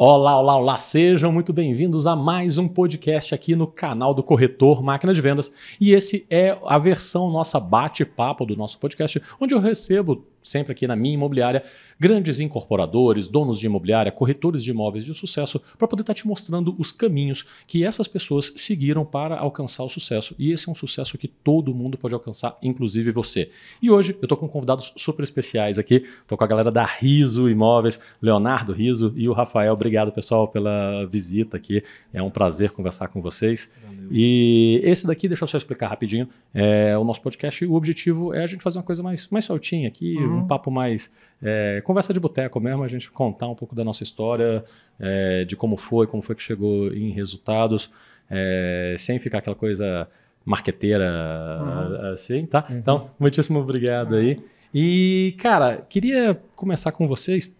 Olá, olá, olá, sejam muito bem-vindos a mais um podcast aqui no canal do Corretor Máquina de Vendas. E esse é a versão nossa bate-papo do nosso podcast, onde eu recebo sempre aqui na minha imobiliária, grandes incorporadores, donos de imobiliária, corretores de imóveis de sucesso, para poder estar tá te mostrando os caminhos que essas pessoas seguiram para alcançar o sucesso. E esse é um sucesso que todo mundo pode alcançar, inclusive você. E hoje eu estou com convidados super especiais aqui. Estou com a galera da Riso Imóveis, Leonardo Riso e o Rafael. Obrigado, pessoal, pela visita aqui. É um prazer conversar com vocês. Valeu. E esse daqui, deixa eu só explicar rapidinho, é o nosso podcast. O objetivo é a gente fazer uma coisa mais, mais soltinha aqui, uhum um papo mais é, conversa de boteco mesmo, a gente contar um pouco da nossa história, é, de como foi, como foi que chegou em resultados, é, sem ficar aquela coisa marqueteira uhum. assim, tá? Uhum. Então, muitíssimo obrigado uhum. aí. E, cara, queria começar com vocês.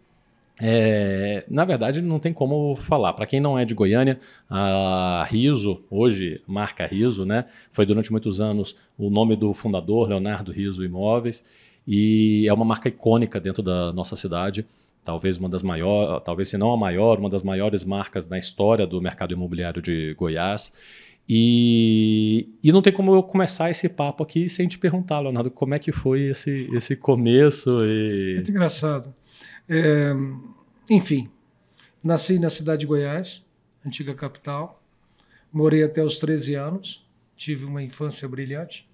É, na verdade, não tem como falar. Para quem não é de Goiânia, a Riso, hoje marca Riso, né? Foi durante muitos anos o nome do fundador, Leonardo Riso Imóveis. E é uma marca icônica dentro da nossa cidade, talvez uma das maiores, talvez se não a maior, uma das maiores marcas na história do mercado imobiliário de Goiás. E, e não tem como eu começar esse papo aqui sem te perguntar, Leonardo, como é que foi esse, esse começo? E... Muito engraçado. É, enfim, nasci na cidade de Goiás, antiga capital, morei até os 13 anos, tive uma infância brilhante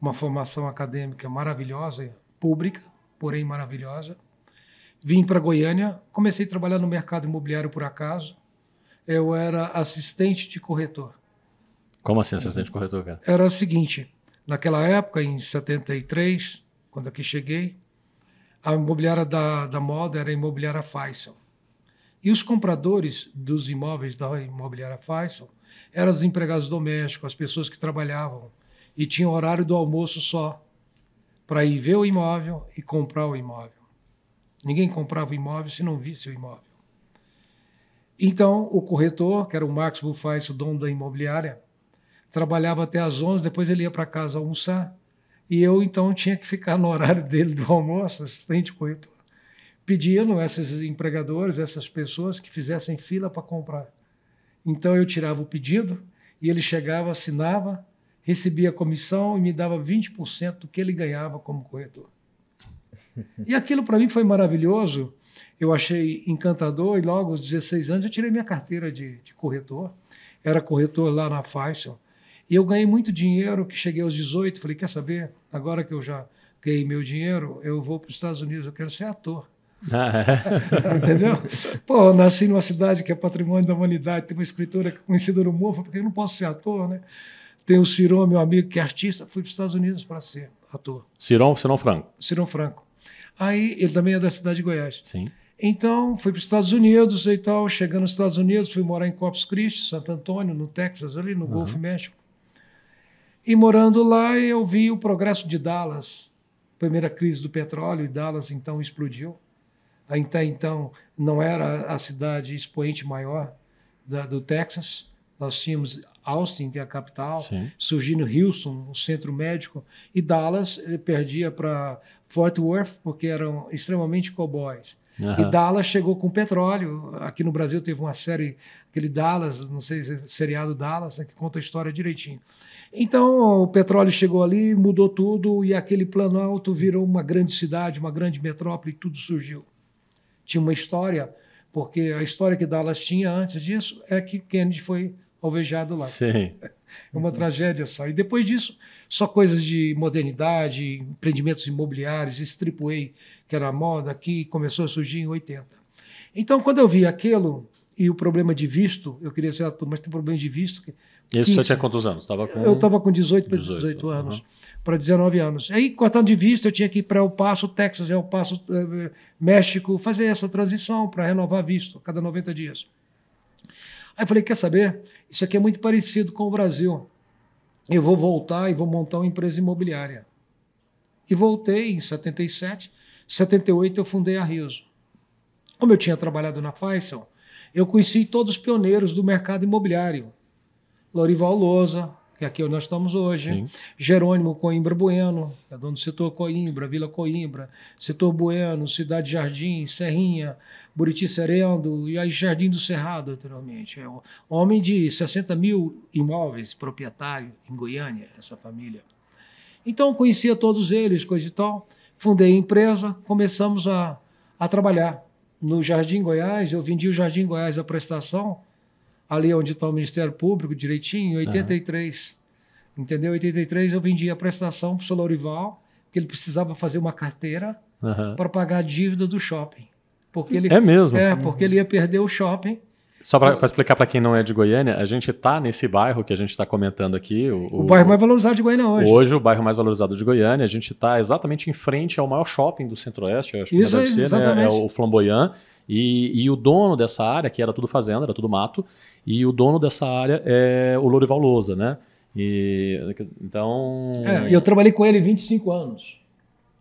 uma formação acadêmica maravilhosa, pública, porém maravilhosa. Vim para Goiânia, comecei a trabalhar no mercado imobiliário por acaso. Eu era assistente de corretor. Como assim assistente de corretor, cara? Era o seguinte, naquela época, em 73, quando aqui cheguei, a imobiliária da, da moda era a imobiliária Faisal. E os compradores dos imóveis da imobiliária Faisal eram os empregados domésticos, as pessoas que trabalhavam e tinha horário do almoço só para ir ver o imóvel e comprar o imóvel. Ninguém comprava o imóvel se não visse o imóvel. Então, o corretor, que era o Max Bufais, o dono da imobiliária, trabalhava até às 11, depois ele ia para casa almoçar, e eu então tinha que ficar no horário dele do almoço, assistente corretor, pedindo esses empregadores, essas pessoas que fizessem fila para comprar. Então eu tirava o pedido e ele chegava, assinava recebia comissão e me dava 20% do que ele ganhava como corretor. E aquilo para mim foi maravilhoso, eu achei encantador e logo aos 16 anos eu tirei minha carteira de, de corretor, era corretor lá na Faisal, e eu ganhei muito dinheiro, que cheguei aos 18, falei, quer saber, agora que eu já ganhei meu dinheiro, eu vou para os Estados Unidos, eu quero ser ator. Ah, é? Entendeu? Pô, eu nasci numa cidade que é patrimônio da humanidade, tem uma escritora conhecida no mundo, porque eu não posso ser ator, né? Tem o Ciron, meu amigo, que é artista, fui para os Estados Unidos para ser ator. Ciron, Ciron Franco. Ciron Franco. Aí ele também é da cidade de Goiás. Sim. Então, fui para os Estados Unidos e tal. Chegando nos Estados Unidos, fui morar em Corpus Christi, Santo Antônio, no Texas, ali no uhum. Golfo México. E morando lá, eu vi o progresso de Dallas. Primeira crise do petróleo, e Dallas então explodiu. Até então, não era a cidade expoente maior da, do Texas. Nós tínhamos Austin, que é a capital, Sim. surgindo Houston, o centro médico, e Dallas ele perdia para Fort Worth, porque eram extremamente cowboys. Uhum. E Dallas chegou com petróleo. Aqui no Brasil teve uma série, aquele Dallas, não sei se é seriado Dallas, né, que conta a história direitinho. Então o petróleo chegou ali, mudou tudo, e aquele Planalto virou uma grande cidade, uma grande metrópole, e tudo surgiu. Tinha uma história, porque a história que Dallas tinha antes disso é que Kennedy foi alvejado lá. Sim. É uma tragédia só. E depois disso, só coisas de modernidade, empreendimentos imobiliários, Stripway, que era a moda aqui, começou a surgir em 80. Então, quando eu vi aquilo e o problema de visto, eu queria ser ator, mas tem problema de visto. Que, Isso você tinha quantos anos? Tava com... Eu estava com 18 para 18, 18 anos, uhum. para 19 anos. Aí, cortando de visto, eu tinha que ir para o Passo, Texas, El Passo, eh, México, fazer essa transição para renovar visto a cada 90 dias. Aí falei, quer saber? Isso aqui é muito parecido com o Brasil. Eu vou voltar e vou montar uma empresa imobiliária. E voltei em 77. 78 eu fundei a Riso. Como eu tinha trabalhado na Faisal, eu conheci todos os pioneiros do mercado imobiliário. Lorival Lousa, que é aqui onde nós estamos hoje. Sim. Jerônimo Coimbra Bueno, é dono do setor Coimbra, Vila Coimbra, setor Bueno, Cidade Jardim, Serrinha, Buriti Serendo e aí Jardim do Cerrado, anteriormente. É um homem de 60 mil imóveis, proprietário em Goiânia, essa família. Então, conhecia todos eles, coisa e tal. Fundei a empresa, começamos a, a trabalhar. No Jardim Goiás, eu vendi o Jardim Goiás a prestação, ali onde está o Ministério Público, direitinho, em 83. Entendeu? Em 83 eu vendi a prestação para o Solorival, que ele precisava fazer uma carteira Aham. para pagar a dívida do shopping. Porque ele, É mesmo? é, porque ele ia perder o shopping. Só para explicar para quem não é de Goiânia, a gente tá nesse bairro que a gente está comentando aqui. O, O, bairro mais valorizado de Goiânia hoje. Hoje, o bairro mais valorizado de Goiânia, a gente está exatamente em frente ao maior shopping do Centro-Oeste, acho que Isso deve ser, né? É exatamente. o Flamboyant. E, e o dono dessa área, que era tudo fazenda, era tudo mato, e o dono dessa área é o Lourival Lousa, né? E, então. É, e eu trabalhei com ele 25 anos.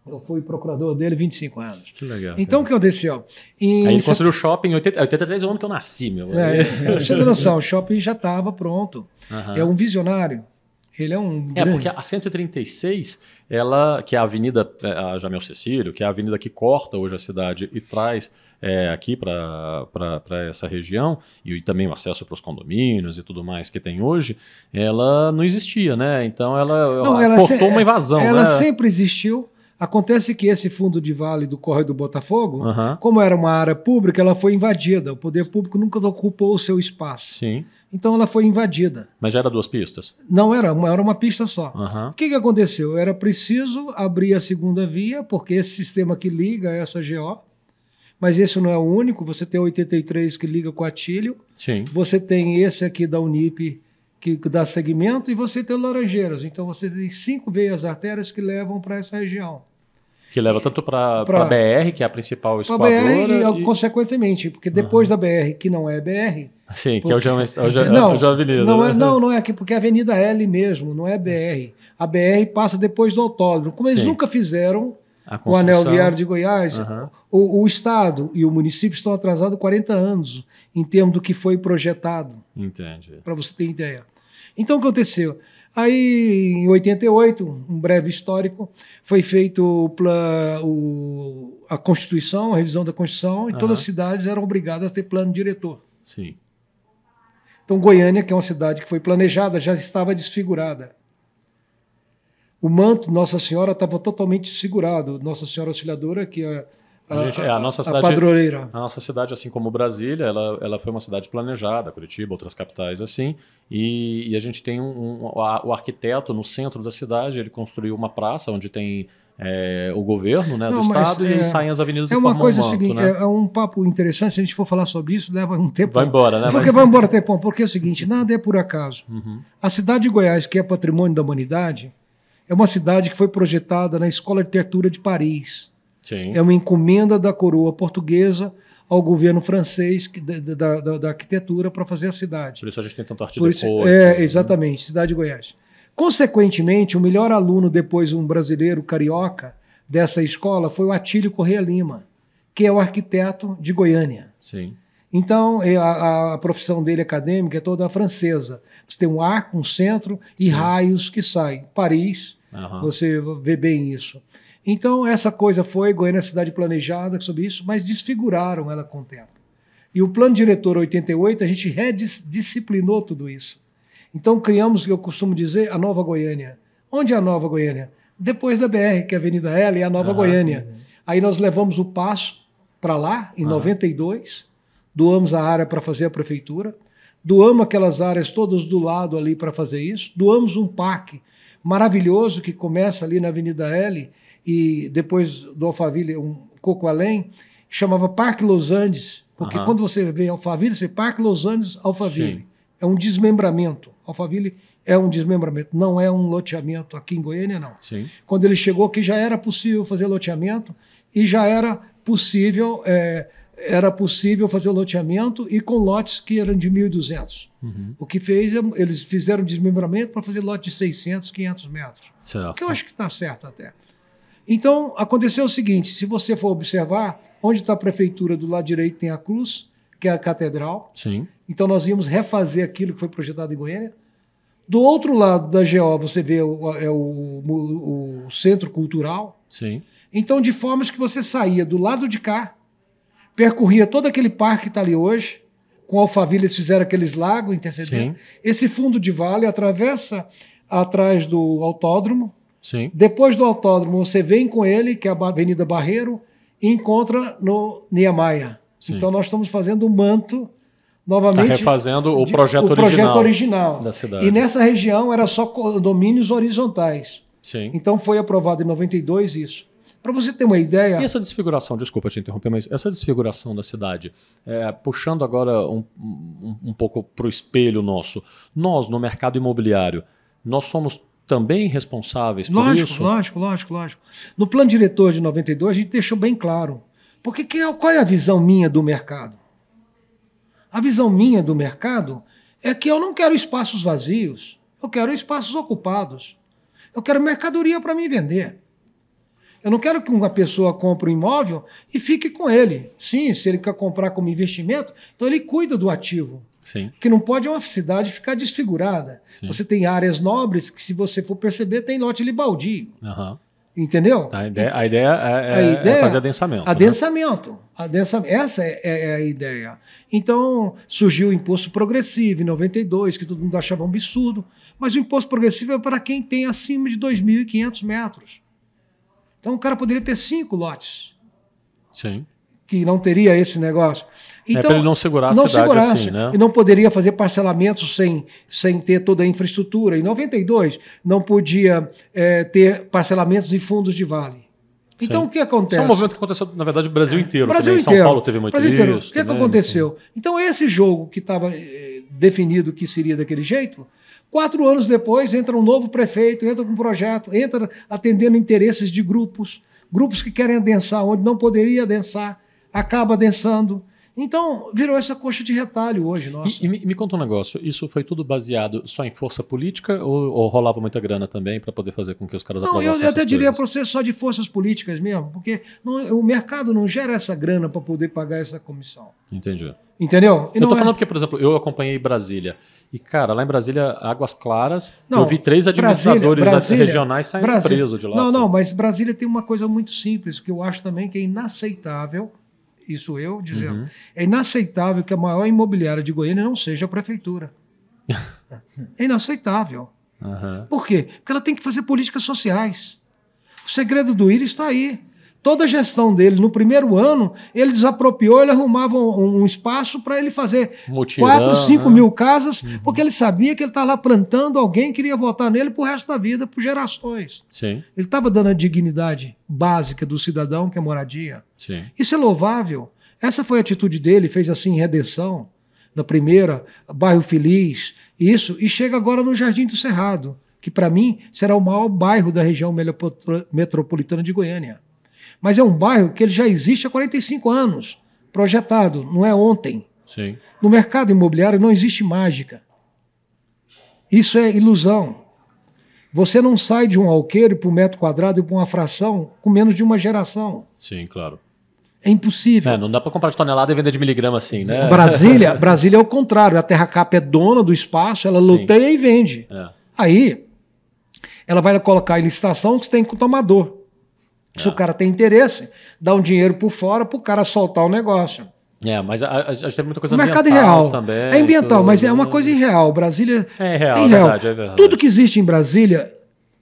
Eu fui procurador dele 25 anos. Que legal. Então, o que aconteceu? Em Aí ele set- construiu o shopping em 80, 83 é o ano que eu nasci, meu. É, é, você tem noção, o shopping já estava pronto. Aham. É um visionário. Ele é um. É, grande- porque a 136, ela, que é a avenida é, a Jamel Cecílio, que é a avenida que corta hoje a cidade e traz é, aqui para essa região, e, também o acesso para os condomínios e tudo mais que tem hoje, ela não existia, né? Então ela, Não, ela ela cortou se- uma invasão, Ela né? sempre existiu. Acontece que esse fundo de vale do Correio do Botafogo, Aham, como era uma área pública, ela foi invadida. O poder público nunca ocupou o seu espaço. Sim, Então ela foi invadida. mas já era duas pistas. Não era uma, era uma pista só. Aham, O que, que aconteceu? Era preciso abrir a segunda via, porque esse sistema que liga é essa GO, mas esse não é o único. Você tem o 83 que liga com a Tílio, Sim, você tem esse aqui da Unip que dá segmento e você tem Laranjeiras. Então você tem cinco veias artérias que levam para essa região. que leva tanto para Pra- BR, que é a principal escoadora. BR e, consequentemente, porque depois da BR, que não é BR, Sim, que é o João, é o João, não, é o João Avenida. não, né? é, não, não é aqui, porque é Avenida L mesmo, não é BR. A BR passa depois do autódromo. Como eles Sim. nunca fizeram A o anel viário de Goiás, Aham. o, o Estado e o município estão atrasados 40 anos em termos do que foi projetado, Entendi. para você ter ideia. Então, o que aconteceu? Aí, em 88, um breve histórico, foi feito o o- a Constituição, a revisão da Constituição, e todas Aham. as cidades eram obrigadas a ter plano diretor. Sim. Então, Goiânia, que é uma cidade que foi planejada, já estava desfigurada. O manto Nossa Senhora estava totalmente desfigurado. Nossa Senhora Auxiliadora, que é A gente- é, a nossa a cidade- padroeira. A nossa cidade, assim como Brasília, ela, ela foi uma cidade planejada, Curitiba, outras capitais assim, e, e a gente tem um, um- a- o arquiteto no centro da cidade, ele construiu uma praça onde tem é, o governo né, Não, do estado e é, aí saem as avenidas É e uma coisa um manto, seguinte, né? é, é um papo interessante, se a gente for falar sobre isso, leva um tempo. Vai embora, né? Porque Mas- vai embora tempão, porque é o seguinte, nada é por acaso. Uhum. A cidade de Goiás, que é patrimônio da humanidade, é uma cidade que foi projetada na Escola de Arquitetura de Paris. Sim. É uma encomenda da coroa portuguesa ao governo francês que- da, da- da- arquitetura para fazer a cidade. Por isso a gente tem tanto arte Por de isso- cor. é, né? exatamente, cidade de Goiás. Consequentemente, o melhor aluno, depois um brasileiro carioca dessa escola, foi o Atílio Correia Lima, que é o arquiteto de Goiânia. Sim. Então, é, a, a profissão dele acadêmica é toda francesa. Você tem um arco, um centro e Sim. raios que saem. Paris, Aham. você vê bem isso. Então, essa coisa foi, Goiânia é cidade planejada sobre isso, mas desfiguraram ela com o tempo. E o plano diretor 88, a gente redisciplinou tudo isso. Então, criamos, eu costumo dizer, a Nova Goiânia. Onde é a Nova Goiânia? Depois da BR, que é a Avenida L, é a Nova Aham. Goiânia. Aí nós levamos o passo para lá, em Aham. 92, doamos a área para fazer a prefeitura, doamos aquelas áreas todas do lado ali para fazer isso, doamos um parque maravilhoso que começa ali na Avenida L e depois do Alphaville, um pouco além, chamava Parque Los Andes, porque Aham. quando você vê Alphaville, você vê Parque Los Andes, Alphaville. Sim. É um desmembramento. Alphaville é um desmembramento, não é um loteamento aqui em Goiânia, não Sim. quando ele chegou que já era possível fazer loteamento e já era possível é, era possível fazer o loteamento e com lotes que eram de 1.200. Uhum. O que fez, eles fizeram desmembramento para fazer lote de 600, 500 metros. Certo. Que eu acho que está certo até. Então, aconteceu o seguinte, se você for observar, onde está a prefeitura, do lado direito tem a cruz, que é a catedral. Sim. Então, nós íamos refazer aquilo que foi projetado em Goiânia. Do outro lado da GO, você vê o, é o, o, o centro cultural. Sim. Então, de formas que você saía do lado de cá, percorria todo aquele parque que está ali hoje, com Alphaville eles fizeram aqueles lagos intercedendo. Esse fundo de vale atravessa atrás do autódromo. Sim. Depois do autódromo, você vem com ele, que é a Avenida Barreiro, e encontra no Niemeyer. Então, nós estamos fazendo um manto Está novamente. refazendo o de- projeto o original. projeto original. da cidade. E nessa região era só condomínios horizontais. Sim. Então foi aprovado em 92 isso. Para você ter uma ideia, E essa desfiguração, desculpa te interromper, mas essa desfiguração da cidade, é, puxando agora um, um, um pouco para o espelho nosso, nós no mercado imobiliário, nós somos também responsáveis por lógico, isso? lógico, lógico, lógico. No plano diretor de 92 a gente deixou bem claro. Porque que é- qual é a visão minha do mercado? A visão minha do mercado é que eu não quero espaços vazios, eu quero espaços ocupados. Eu quero mercadoria para mim vender. Eu não quero que uma pessoa compre um imóvel e fique com ele. Sim, se ele quer comprar como investimento, então ele cuida do ativo. Sim. Que não pode é uma cidade ficar desfigurada. Sim. Você tem áreas nobres que, se você for perceber, tem lote de baldio. Aham. Entendeu? A ideia, a ideia é, A é- ideia- é fazer adensamento. né? Adensamento. Adensa- Essa é, é- é a ideia. Então, surgiu o imposto progressivo em 92, que todo mundo achava um absurdo. Mas o imposto progressivo é para quem tem acima de 2.500 metros. Então, o cara poderia ter cinco lotes, Sim. que não teria esse negócio. é para ele não segurar a cidade segurasse, assim, né? E não poderia fazer parcelamentos sem, sem ter toda a infraestrutura. Em 92, não podia eh, ter parcelamentos em fundos de vale. Então, Sim. o que acontece? Isso é um movimento que aconteceu, na verdade, no Brasil inteiro. Brasil também. inteiro. São Paulo teve muito Brasil isso. inteiro. O que, que também, aconteceu? Então, esse jogo que estava eh, definido que seria daquele jeito, quatro anos depois entra um novo prefeito, entra com um projeto, entra atendendo interesses de grupos, grupos que querem adensar onde não poderia adensar, acaba adensando. Então, virou essa coxa de retalho hoje, nossa. E, e me, me conta um negócio, isso foi tudo baseado só em força política ou, ou rolava muita grana também para poder fazer com que os caras Não, eu, até diria para você só de forças políticas mesmo, porque não- o mercado não gera essa grana para poder pagar essa comissão. Entendi. Entendeu? E eu não tô é- falando porque, por exemplo, eu acompanhei Brasília. E, cara, lá em Brasília, Águas Claras, Não, eu vi três Brasília- administradores Brasília- regionais saindo Brasília- presos de lá. Não, pô. não, mas Brasília tem uma coisa muito simples, que eu acho também que é inaceitável, isso eu dizendo, Uhum. é inaceitável que a maior imobiliária de Goiânia não seja a prefeitura. é inaceitável. Aham. Por quê? Porque ela tem que fazer políticas sociais. O segredo do IRI está aí. Toda a gestão dele, no primeiro ano, ele desapropriou, ele arrumava um, um espaço para ele fazer Mutirão, 4, 5 né? mil casas, porque ele sabia que ele estava lá plantando alguém que iria votar nele pro resto da vida, por gerações. Sim, Ele estava dando a dignidade básica do cidadão, que é moradia. sim. Isso é louvável. Essa foi a atitude dele, fez assim Redenção, na primeira, bairro Feliz, isso, e chega agora no Jardim do Cerrado, que para mim será o maior bairro da região metropolitana de Goiânia. Mas é um bairro que ele já existe há 45 anos, projetado, não é ontem. Sim. No mercado imobiliário não existe mágica. Isso é ilusão. Você não sai de um alqueire para um metro quadrado e para uma fração com menos de uma geração. Sim, claro. É impossível. É, não dá para comprar de tonelada e vender de miligrama assim, né? Brasília, Brasília é o contrário. A Terra Cap é dona do espaço, ela Sim. luteia e vende. É. Aí, ela vai colocar em licitação que você tem que tomador. Se É. o cara tem interesse, dá um dinheiro por fora para o cara soltar o negócio. É, mas a, gente tem muita coisa O mercado ambiental irreal. também. é ambiental, mas é uma né? coisa irreal. Brasília É real, é é irreal. verdade, é verdade. Tudo que existe em Brasília,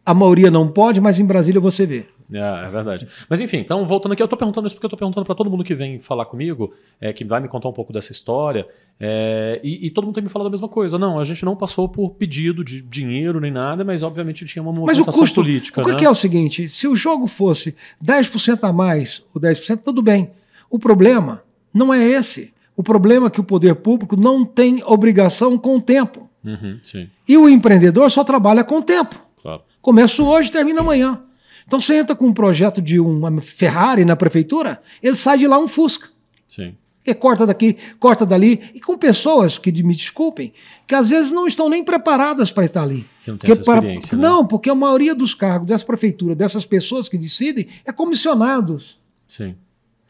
a maioria não pode, mas em Brasília você vê. É, é verdade. Mas enfim, então voltando aqui, eu tô perguntando isso porque eu tô perguntando para todo mundo que vem falar comigo, é, que vai me contar um pouco dessa história, é, e, e todo mundo tem me falado a mesma coisa. Não, a gente não passou por pedido de dinheiro nem nada, mas obviamente tinha uma Mas o movimentação custo. política, o que né? que é o seguinte: se o jogo fosse 10% a mais ou 10%, tudo bem. O problema não é esse. O problema é que o poder público não tem obrigação com o tempo. Uhum, sim, E o empreendedor só trabalha com o tempo. claro. Começo hoje, termina amanhã. Então você entra com um projeto de uma Ferrari na prefeitura, ele sai de lá um Fusca. Sim. Que corta daqui, corta dali, e com pessoas que me desculpem, que às vezes não estão nem preparadas para estar ali. Que não tem Porque para- né? Não, porque a maioria dos cargos dessa prefeitura, dessas pessoas que decidem, é comissionados. Sim.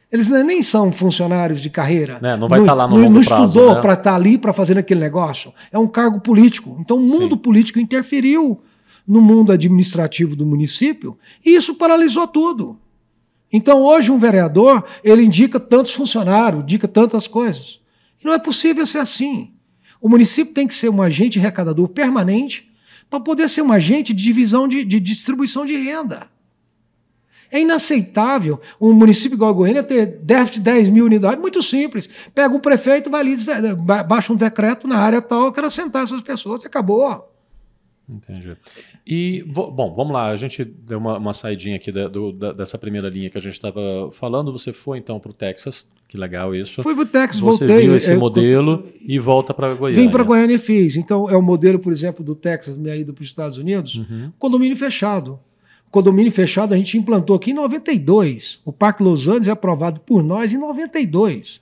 Eles nem são funcionários de carreira. É, não vai estar tá lá no longo não estudou né? para estar tá ali para fazer aquele negócio. É um cargo político. Então o mundo Sim. político interferiu no mundo administrativo do município e isso paralisou tudo. Então hoje um vereador ele indica tantos funcionários, indica tantas coisas. E não é possível ser assim. O município tem que ser um agente arrecadador permanente para poder ser um agente de divisão de, de distribuição de renda. É inaceitável um município igual a Goiânia ter déficit de 10 mil unidades, muito simples. Pega o prefeito, vai ali, baixa um decreto na área tal, eu quero assentar essas pessoas, e acabou. Entendi. E, bom, vamos lá, a gente deu uma, uma saidinha aqui da, do, da, dessa primeira linha que a gente estava falando, você foi então para o Texas, que legal isso. Fui para o Texas, você voltei. Você viu esse eu, modelo eu, e volta para Goiânia. Vim para Goiânia e fiz. Então, é o modelo, por exemplo, do Texas, minha ida para os Estados Unidos, uhum. condomínio fechado. Condomínio fechado a gente implantou aqui em 92. O Parque Los Angeles é aprovado por nós em 92.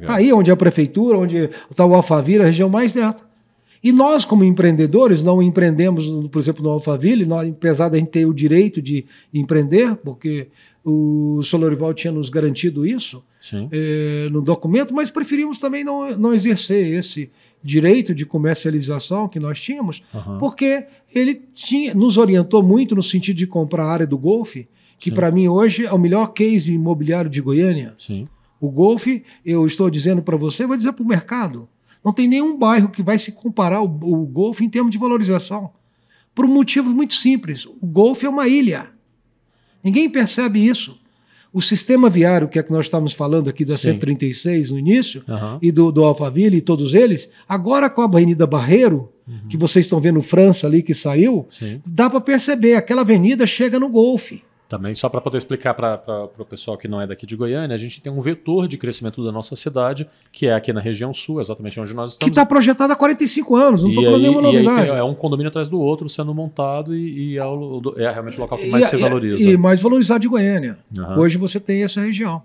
Está aí onde é a prefeitura, onde está o Alphaville, a região mais dentro. E nós, como empreendedores, não empreendemos, por exemplo, no Alphaville, nós, apesar da gente ter o direito de empreender, porque o Solorival tinha nos garantido isso eh, no documento, mas preferimos também não, não exercer esse direito de comercialização que nós tínhamos, uhum. porque ele tinha, nos orientou muito no sentido de comprar a área do golfe, que para mim hoje é o melhor case imobiliário de Goiânia. Sim. O golfe, eu estou dizendo para você, vou dizer para o mercado, não tem nenhum bairro que vai se comparar ao, ao golfe em termos de valorização. Por um motivo muito simples. O golfe é uma ilha. Ninguém percebe isso. O sistema viário, que é que nós estamos falando aqui da Sim. 136 no início, Uhum. e do, do Alphaville e todos eles, agora com a Avenida Barreiro, que vocês estão vendo França ali que saiu, Sim. dá para perceber, aquela avenida chega no golfe. Também, só para poder explicar para o pessoal que não é daqui de Goiânia, a gente tem um vetor de crescimento da nossa cidade, que é aqui na região sul, exatamente onde nós Que estamos. está projetado há 45 anos, não estou falando aí, nenhuma novidade. tem- é um condomínio atrás do outro sendo montado e, e é, o- é realmente o local que mais E- se valoriza. E mais valorizado de Goiânia. Aham. Hoje você tem essa região.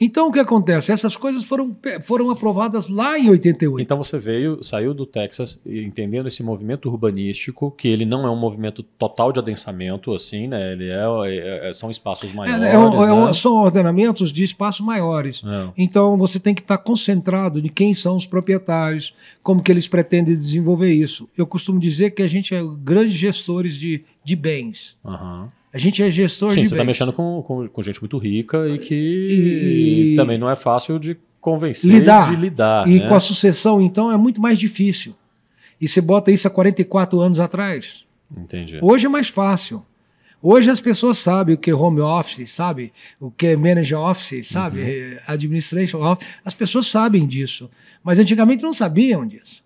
Então o que acontece? Essas coisas foram, foram aprovadas lá em 88. Então você veio, saiu do Texas entendendo esse movimento urbanístico, que ele não é um movimento total de adensamento, assim, né? Ele é, é- é- são espaços maiores. É- é um- é né? são ordenamentos de espaços maiores. É. Então você tem que estar concentrado de quem são os proprietários, como que eles pretendem desenvolver isso. Eu costumo dizer que a gente é grandes gestores de, de bens. Aham. A gente é gestor Sim, de você está mexendo com, com, com gente muito rica e que E- também não é fácil de convencer Lidar. de lidar. E né? com a sucessão, então, é muito mais difícil. E você bota isso há 44 anos atrás. Entendi. Hoje é mais fácil. Hoje as pessoas sabem o que é home office, sabe? O que é manager office, sabe? Uhum. Eh, Administration office. As pessoas sabem disso. Mas antigamente não sabiam disso.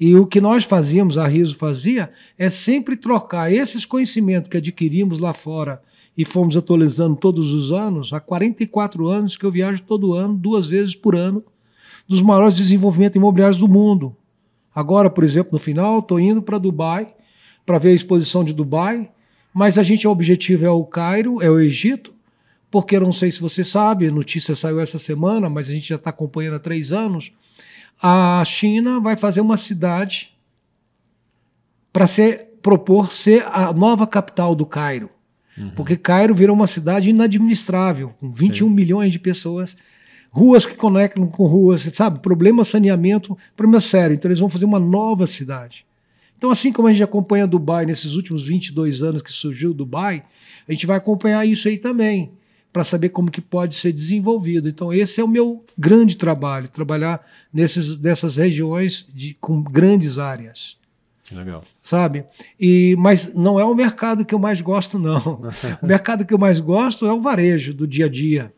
E o que nós fazíamos, a Riso fazia, é sempre trocar esses conhecimentos que adquirimos lá fora e fomos atualizando todos os anos. Há 44 anos que eu viajo todo ano, duas vezes por ano, dos maiores desenvolvimentos imobiliários do mundo. Agora, por exemplo, no final, estou indo para Dubai para ver a exposição de Dubai, mas a gente, o objetivo é o Cairo, é o Egito, porque eu não sei se você sabe, a notícia saiu essa semana, mas a gente já está acompanhando há três anos. A China vai fazer uma cidade para ser propor ser a nova capital do Cairo. Porque Cairo virou uma cidade inadministrável, com 21 Sim. milhões de pessoas, ruas que conectam com ruas, sabe? Problema saneamento, problema sério. Então eles vão fazer uma nova cidade. Então, assim como a gente acompanha Dubai nesses últimos 22 anos que surgiu Dubai, a gente vai acompanhar isso aí também, para saber como que pode ser desenvolvido. Então, esse é o meu grande trabalho, trabalhar nesses, nessas regiões de, com grandes áreas legal. sabe? E mas não é o mercado que eu mais gosto não. o mercado que eu mais gosto é o varejo do dia a dia,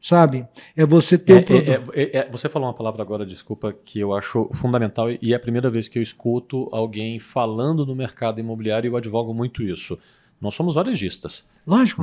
sabe? É você ter É, produto. é, é, é, você falou uma palavra agora, desculpa, que eu acho fundamental e é a primeira vez que eu escuto alguém falando no mercado imobiliário e eu advogo muito isso. Nós somos varejistas.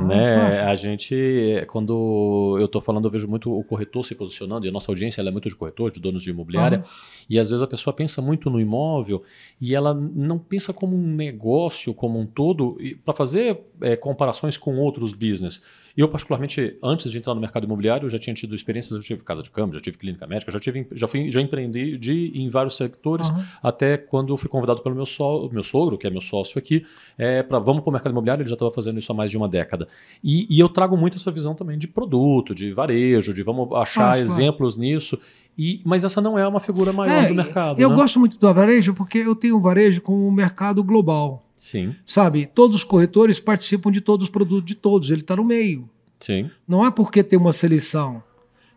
lógico, né? lógico. A gente, quando eu estou falando, eu vejo muito o corretor se posicionando, e a nossa audiência é muito de corretor, de donos de imobiliária, e às vezes a pessoa pensa muito no imóvel e ela não pensa como um negócio como um todo, para fazer é, comparações com outros business. E eu, particularmente, antes de entrar no mercado imobiliário, eu já tinha tido experiências, eu tive casa de câmbio, já tive clínica médica, já, tive, já, fui, já empreendi de, em vários setores, Aham. até quando fui convidado pelo meu, so, meu sogro, que é meu sócio aqui, é, para vamos para o mercado imobiliário ele já estava fazendo isso há mais de uma década. E, e, eu trago muito essa visão também de produto, de varejo, de vamos achar Nossa, exemplos claro. nisso. E, mas essa não é uma figura maior é, do mercado. Eu né? gosto muito do varejo porque eu tenho um varejo com um mercado global. Sim. Sabe? Todos os corretores participam de todos os produtos de todos. Ele está no meio. Sim. Não é porque tem uma seleção.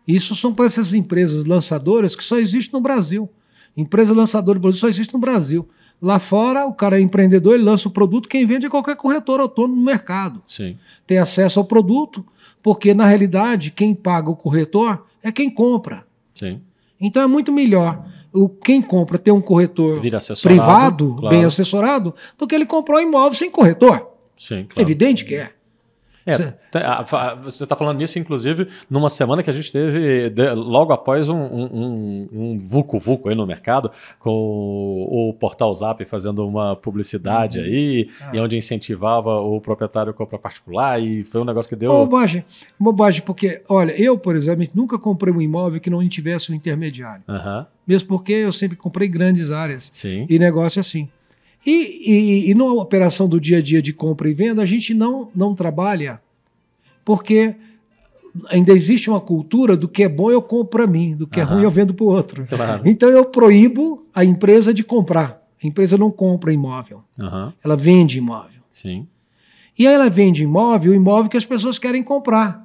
Isso são para essas empresas lançadoras que só existem no Brasil. Empresa lançadora de produto só existe no Brasil. Lá fora, o cara é empreendedor, ele lança o produto, quem vende é qualquer corretor autônomo no mercado. Sim. Tem acesso ao produto, porque na realidade quem paga o corretor é quem compra. Sim. Então é muito melhor o quem compra ter um corretor privado, claro. bem assessorado, do que ele comprar um imóvel sem corretor. Sim, claro. Evidente que é. É, tá, você está falando nisso, inclusive, numa semana que a gente teve, logo após um, um, um Vucu Vucu aí no mercado, com o, Portal Zap fazendo uma publicidade uhum. aí, ah. e onde incentivava o proprietário compra particular, e foi um negócio que deu. Bobagem, bobagem, porque, olha, eu, por exemplo, nunca comprei um imóvel que não tivesse um intermediário. Uhum. Mesmo porque eu sempre comprei grandes áreas. Sim. E negócio assim. E, e, e na operação do dia a dia de compra e venda, a gente não, não trabalha porque ainda existe uma cultura do que é bom eu compro para mim, do que é ruim eu vendo para o outro. Claro. Então eu proíbo a empresa de comprar. A empresa não compra imóvel, ela vende imóvel. Sim. E aí ela vende imóvel, o imóvel que as pessoas querem comprar.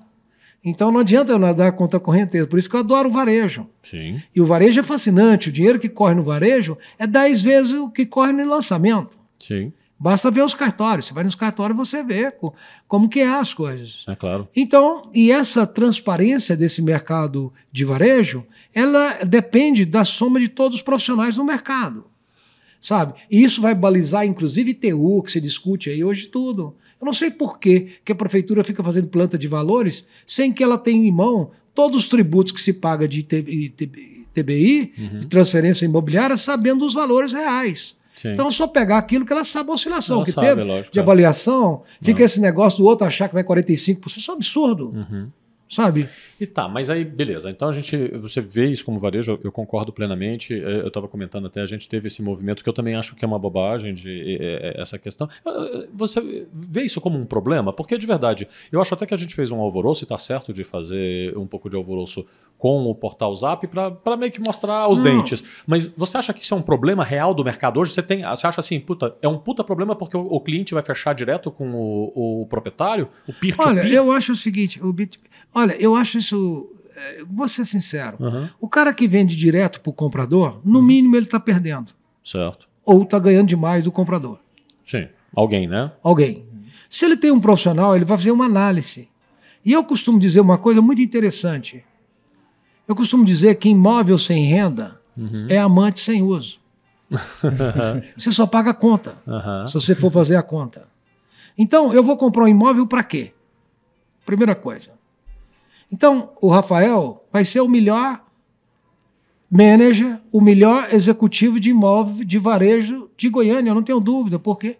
Então não adianta eu nadar contra a correnteza. Por isso que eu adoro o varejo. Sim. E o varejo é fascinante. O dinheiro que corre no varejo é 10 vezes o que corre no lançamento. Sim. Basta ver os cartórios. Você vai nos cartórios você vê como que é as coisas. É claro. Então, e essa transparência desse mercado de varejo, ela depende da soma de todos os profissionais no mercado. Sabe? E isso vai balizar, inclusive, TU, que se discute aí hoje tudo. Eu não sei por que, que a prefeitura fica fazendo planta de valores sem que ela tenha em mão todos os tributos que se paga de TBI, uhum. de transferência imobiliária, sabendo os valores reais. Sim. Então, só pegar aquilo que ela sabe a oscilação ela que sabe, teve lógico, de avaliação, fica esse negócio do outro achar que vai 45%. Isso é um absurdo. Uhum sabe? E tá, mas aí, beleza. Então a gente, você vê isso como varejo, eu concordo plenamente. É, eu estava comentando até, a gente teve esse movimento que eu também acho que é uma bobagem de é, essa questão. Você vê isso como um problema? Porque de verdade, eu acho até que a gente fez um alvoroço e tá certo de fazer um pouco de alvoroço com o portal Zap para meio que mostrar os Não. dentes. Mas você acha que isso é um problema real do mercado hoje? Você, tem, você acha assim, puta, é um puta problema porque o, o cliente vai fechar direto com o, o proprietário? O peer-to-peer? Olha, eu acho o seguinte, o bit... Olha, eu acho isso. É, vou ser sincero. Uhum. O cara que vende direto para o comprador, no uhum. mínimo ele está perdendo. Certo. Ou está ganhando demais do comprador. Sim. Alguém, né? Alguém. Se ele tem um profissional, ele vai fazer uma análise. E eu costumo dizer uma coisa muito interessante. Eu costumo dizer que imóvel sem renda uhum. é amante sem uso. você só paga a conta, se você for fazer a conta. Então, eu vou comprar um imóvel para quê? Primeira coisa, então, o Rafael vai ser o melhor manager, o melhor executivo de imóvel de varejo de Goiânia, eu não tenho dúvida. Por quê?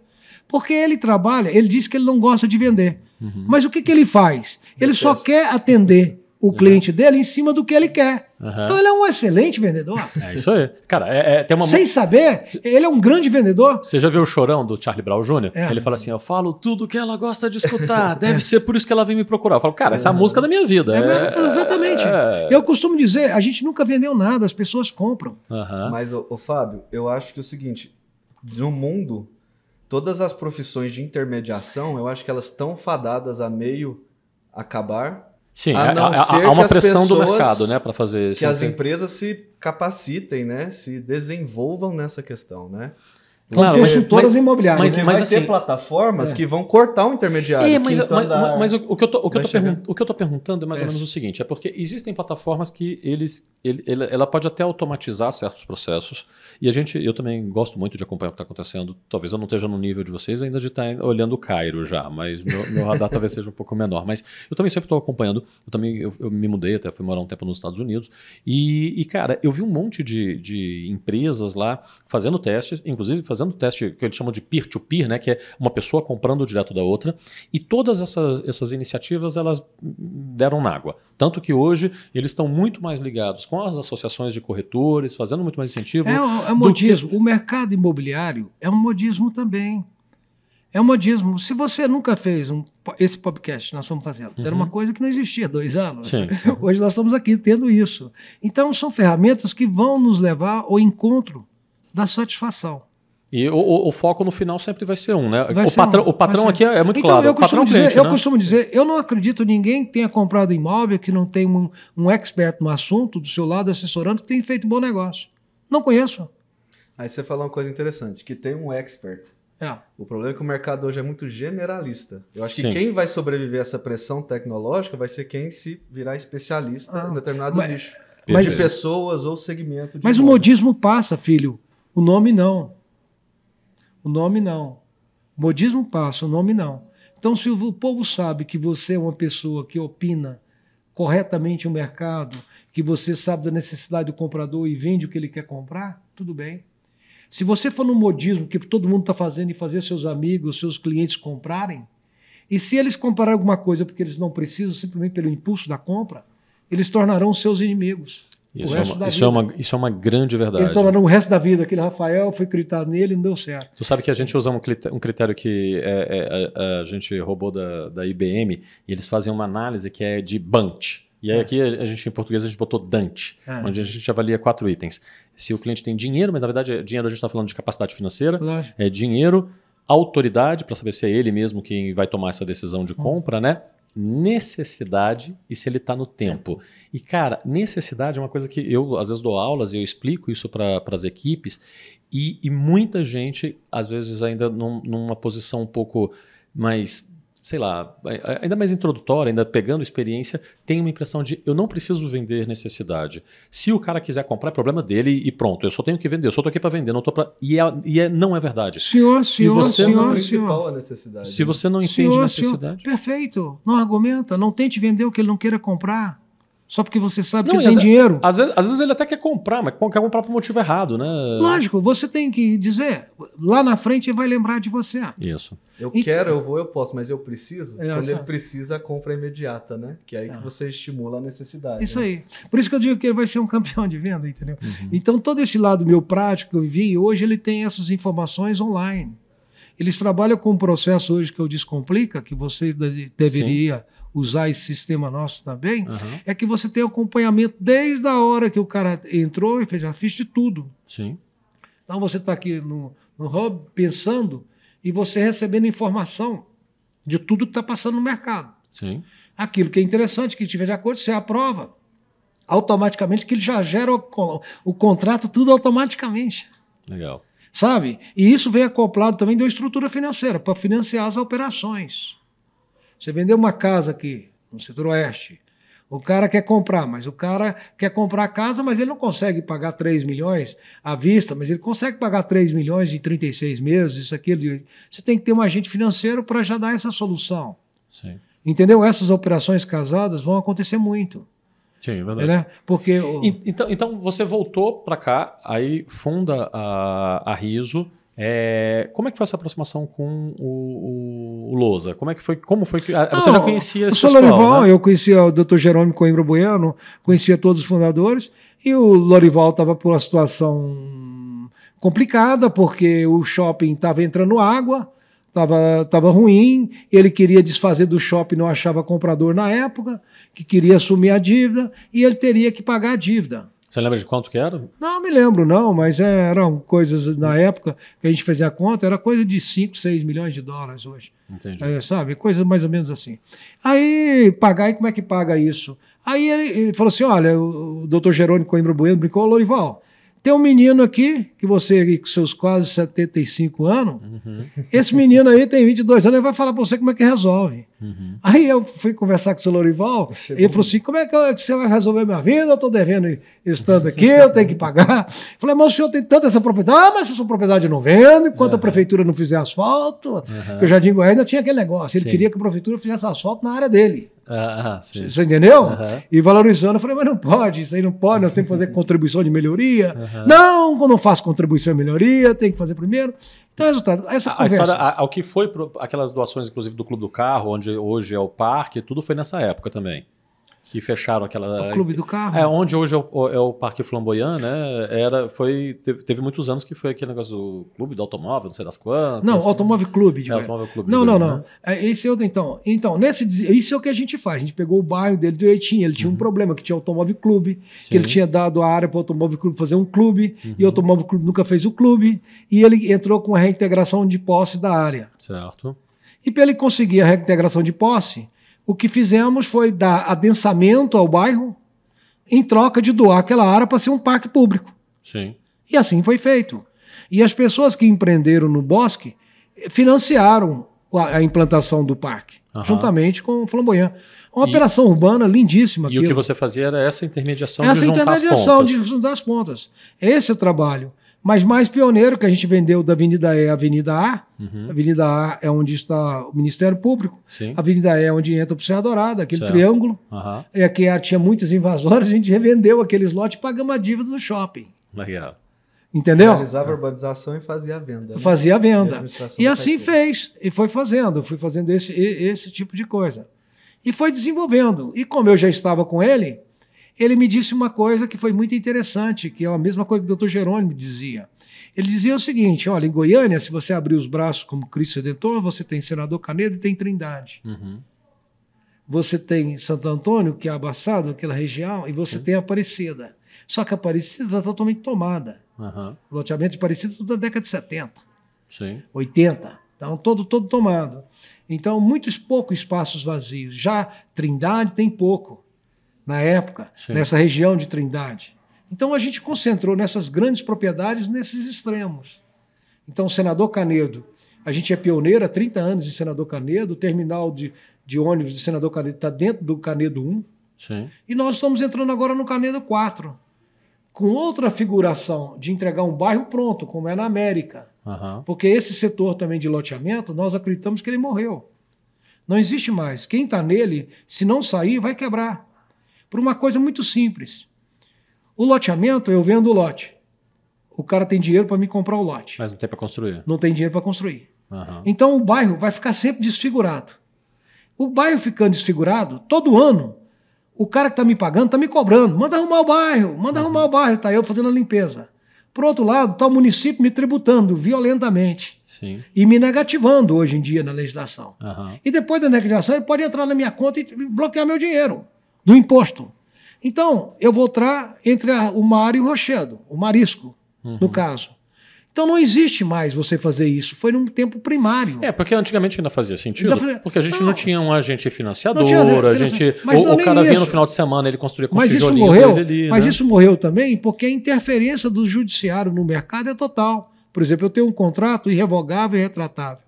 Porque ele trabalha, ele diz que ele não gosta de vender. Uhum. Mas o que, que ele faz? Ele só quer atender o cliente dele em cima do que ele quer. Uhum. Então ele é um excelente vendedor. É isso aí. Cara, é, é, tem uma... Sem saber, ele é um grande vendedor. Você já viu o chorão do Charlie Brown Jr.? É. Ele fala assim: eu falo tudo que ela gosta de escutar. Deve ser por isso que ela vem me procurar. Eu falo, cara, essa é a música da minha vida. É, é exatamente. É. Eu costumo dizer, a gente nunca vendeu nada, as pessoas compram. Uhum. Mas, o Fábio, eu acho que é o seguinte: no mundo, todas as profissões de intermediação, eu acho que elas estão fadadas a meio acabar Sim, a não há, há uma pressão do mercado, né, para fazer isso. Que as empresas se capacitem, né, se desenvolvam nessa questão, né? Claro, consultoras mas, imobiliárias. Mas, mas vai assim, ter plataformas é. que vão cortar o intermediário. É, mas, mas, mas, o, o, que eu tô perguntando é mais ou menos o seguinte: é porque existem plataformas que eles, ele, ele, ela pode até automatizar certos processos. E a gente, eu também gosto muito de acompanhar o que está acontecendo. Talvez eu não esteja no nível de vocês ainda de estar tá olhando o Cairo já, mas meu, meu radar talvez seja um pouco menor. Mas eu também sempre estou acompanhando. Eu também eu, eu, me mudei até, fui morar um tempo nos Estados Unidos. E, e cara, eu vi um monte de, de empresas lá fazendo testes, inclusive fazendo teste que eles chamam de peer-to-peer, -peer, né, que é uma pessoa comprando direto da outra. E todas essas, essas iniciativas elas deram na água. Tanto que hoje eles estão muito mais ligados com as associações de corretores, fazendo muito mais incentivo. É, é modismo. Que... O mercado imobiliário é um modismo também. É um modismo. Se você nunca fez um, esse podcast que nós estamos fazendo, era uma Uhum. coisa que não existia há dois anos. Sim. Hoje nós estamos aqui tendo isso. Então, são ferramentas que vão nos levar ao encontro da satisfação. E o, o- o foco no final sempre vai ser um, né? Vai o patrão, um, o patrão aqui é, é muito Então, claro. eu O patrão costumo, dizer, cliente, eu né? costumo dizer, eu não acredito ninguém que tenha comprado imóvel que não tem um, um expert no assunto do seu lado assessorando que tem feito bom negócio. Não conheço. Aí você falou uma coisa interessante, que tem um expert. É. O problema é que o mercado hoje é muito generalista. Eu acho que Sim. quem vai sobreviver a essa pressão tecnológica vai ser quem se virar especialista Ah, em determinado mas- nicho. mas- de pessoas ou segmento de Mas o imóveis. modismo passa, filho. O nome não. O nome não. Modismo passa, o nome não. Então, se o povo sabe que você é uma pessoa que opina corretamente o mercado, que você sabe da necessidade do comprador e vende o que ele quer comprar, tudo bem. Se você for no modismo que todo mundo está fazendo e fazer seus amigos, seus clientes comprarem, e se eles comprarem alguma coisa porque eles não precisam, simplesmente pelo impulso da compra, eles tornarão seus inimigos. Isso, o é uma, isso, é uma, isso é uma grande verdade. Eles tornaram o resto da vida. Aquele Rafael foi acreditar nele e não deu certo. Tu sabe que a gente usa um critério, um critério que é- é- a, a gente roubou da, da IBM e eles fazem uma análise que é de Bunt. E aí É. aqui a gente, em português, a gente botou Dante, É. onde a gente avalia quatro itens. Se o cliente tem dinheiro, mas na verdade dinheiro a gente está falando de capacidade financeira, é dinheiro, autoridade, para saber se é ele mesmo quem vai tomar essa decisão Hum. de compra, né? Necessidade e se ele está no tempo. E, cara, necessidade é uma coisa que eu, às vezes, dou aulas e eu explico isso para as equipes, e, e muita gente, às vezes, ainda num- numa posição um pouco mais, sei lá, ainda mais introdutória, ainda pegando experiência, tem uma impressão de eu não preciso vender necessidade. Se o cara quiser comprar, é problema dele e pronto, eu só tenho que vender, eu só tô aqui para vender, não tô para. E, é, e é- não é verdade. Senhor, senhor, você é senhor, principal senhor. a necessidade. Se você não entende Senhor, necessidade. senhor. Perfeito. Não argumenta. Não tente vender o que ele não queira comprar. Só porque você sabe Não, que ele tem às- dinheiro. Às vezes, às vezes ele até quer comprar, mas quer comprar por motivo errado, né? Lógico, você tem que dizer. Lá na frente ele vai lembrar de você. Isso. Eu Então- quero, eu vou, eu posso, mas eu preciso. É, Quando ele precisa, a compra é imediata, né? Que é aí É. que você estimula a necessidade. Isso né? aí. Por isso que eu digo que ele vai ser um campeão de venda, entendeu? Uhum. Então, todo esse lado meu prático que eu vi, hoje ele tem essas informações online. Eles trabalham com um processo hoje que eu Descomplica, que você de- deveria usar esse sistema nosso também, Aham. é que você tem acompanhamento desde a hora que o cara entrou e fez a ficha de tudo. Sim. Então, você está aqui no, no hub pensando e você recebendo informação de tudo que está passando no mercado. Sim. Aquilo que é interessante, que tiver de acordo, você aprova. Automaticamente, que ele já gera o, o contrato tudo automaticamente. Legal. Sabe? E isso vem acoplado também de uma estrutura financeira, para financiar as operações. Você vendeu uma casa aqui, no setor oeste. O cara quer comprar, mas o cara quer comprar a casa, mas ele não consegue pagar 3 milhões à vista, mas ele consegue pagar 3 milhões em 36 meses, isso aqui. Você tem que ter um agente financeiro para já dar essa solução. Sim. Entendeu? Essas operações casadas vão acontecer muito. Sim, é verdade. Né? Porque. o- Então, então você voltou para cá, aí funda a, a Riso. É, como é que foi essa aproximação com o, o, o Loza? Como é que foi? Como foi que ah, você já Não, conhecia o esse seu pessoal? Lorival, né? eu conhecia o Dr. Jerônimo Coimbra Bueno, conhecia todos os fundadores, e o Lorival estava por uma situação complicada, porque o shopping estava entrando água, estava tava ruim, ele queria desfazer do shopping, não achava comprador na época, que queria assumir a dívida, e ele teria que pagar a dívida. Você lembra de quanto que era? Não me lembro, não, mas é, eram coisas na época que a gente fazia a conta, era coisa de 5, 6 milhões de dólares hoje. Entendi. É, sabe? Coisa mais ou menos assim. Aí, pagar, e como é que paga isso? Aí ele, ele falou assim: olha, o, o doutor Jerônimo Coimbra Bueno brincou, "Ô, Lorival, tem um menino aqui, que você aí com seus quase 75 anos, Uhum, esse menino aí tem 22 anos, ele vai falar para você como é que resolve. uhum. Aí eu fui conversar com o seu Lorival, Chegou ele falou assim: como é que eu- que você vai resolver minha vida? Eu estou devendo estando aqui, eu tenho que pagar. Falei, mas o senhor tem tanta essa propriedade, ah, mas essa prioridade eu não vendo, enquanto a prefeitura não fizer asfalto. Porque o Jardim Goiás ainda tinha aquele negócio, ele Sim. queria que a prefeitura fizesse asfalto na área dele. Ah, sim. Você entendeu? E valorizando, eu falei, mas não pode, isso aí não pode, nós temos que fazer contribuição de melhoria. Não, quando eu faço contribuição de melhoria, tem que fazer primeiro. Então, resultado, essa A, a conversa. história, a- ao que foi pro- aquelas doações, inclusive, do Clube do Carro, onde hoje é o parque, tudo foi nessa época também. Que fecharam aquela. O clube do carro. É, onde hoje é o, é o Parque Flamboyant, né? Era, foi, teve, teve, muitos anos que foi aquele negócio do clube do automóvel, não sei das quantas. Não, Automóvel Clube. De é, Automóvel Clube. Não, não, não. Né? É, esse é o, então, então, nesse, isso é o que a gente faz. A gente pegou o bairro dele direitinho. Ele tinha uhum. um problema, que tinha Automóvel Clube, Sim. que ele tinha dado a área para o Automóvel Clube fazer um clube, uhum. e o Automóvel Clube nunca fez o clube, e ele entrou com a reintegração de posse da área. Certo. E para ele conseguir a reintegração de posse, o que fizemos foi dar adensamento ao bairro em troca de doar aquela área para ser um parque público. Sim. E assim foi feito. E as pessoas que empreenderam no bosque financiaram a, implantação do parque, uhum. juntamente com o Flamboyant. Uma e, operação urbana lindíssima. E aquilo. o que você fazia era essa intermediação essa de juntar intermediação as pontas. de juntar as pontas. Esse é o trabalho. Mas mais pioneiro que a gente vendeu da Avenida E à Avenida A. Uhum. Avenida A é onde está o Ministério Público. Sim. Avenida E é onde entra o Serra Dourada, aquele certo. triângulo. Uhum. E aqui tinha muitos invasores, a gente revendeu aqueles lotes e pagamos a dívida do shopping. Legal. Entendeu? Realizava a urbanização e fazia a venda. Né? Fazia a venda. E, e assim fez. E foi fazendo. Fui fazendo esse, esse tipo de coisa. E foi desenvolvendo. E como eu já estava com ele, ele me disse uma coisa que foi muito interessante, que é a mesma coisa que o Dr. Jerônimo dizia. Ele dizia o seguinte: olha, em Goiânia, se você abrir os braços como Cristo Redentor, você tem Senador Canedo e tem Trindade. Uhum. Você tem Santo Antônio, que é abaçado, aquela região, e você Sim. tem Aparecida. Só que a Aparecida está totalmente tomada. Uhum. O loteamento de Aparecida é da década de 70, Sim. 80. Então, todo, todo tomado. Então, muitos poucos espaços vazios. Já Trindade tem pouco na época, Sim. nessa região de Trindade. Então a gente concentrou nessas grandes propriedades nesses extremos. Então, Senador Canedo, a gente é pioneiro há 30 anos em Senador Canedo, o terminal de, de ônibus de Senador Canedo está dentro do Canedo 1. Sim. E nós estamos entrando agora no Canedo 4, com outra figuração de entregar um bairro pronto, como é na América. Uhum. Porque esse setor também de loteamento, nós acreditamos que ele morreu. Não existe mais. Quem está nele, se não sair, vai quebrar por uma coisa muito simples. O loteamento, eu vendo o lote. O cara tem dinheiro para me comprar o lote. Mas não tem para construir. Não tem dinheiro para construir. Uhum. Então o bairro vai ficar sempre desfigurado. O bairro ficando desfigurado, todo ano, o cara que está me pagando está me cobrando. Manda arrumar o bairro, manda uhum. arrumar o bairro. Está eu fazendo a limpeza. Por outro lado, está o município me tributando violentamente. Sim. E me negativando hoje em dia na legislação. Uhum. E depois da negativação, ele pode entrar na minha conta e bloquear meu dinheiro do imposto. Então, eu vou entrar entre a, o mar e o rochedo, o marisco, uhum. no caso. Então não existe mais você fazer isso. Foi num tempo primário. É, porque antigamente ainda fazia sentido. Ainda fazia... Porque a gente não, não, tinha um agente financiador, tinha, a gente. Mas o, o cara vinha no final de semana, ele construía com mas isso morreu, ali, Mas né? isso morreu também porque a interferência do judiciário no mercado é total. Por exemplo, eu tenho um contrato irrevogável e retratável.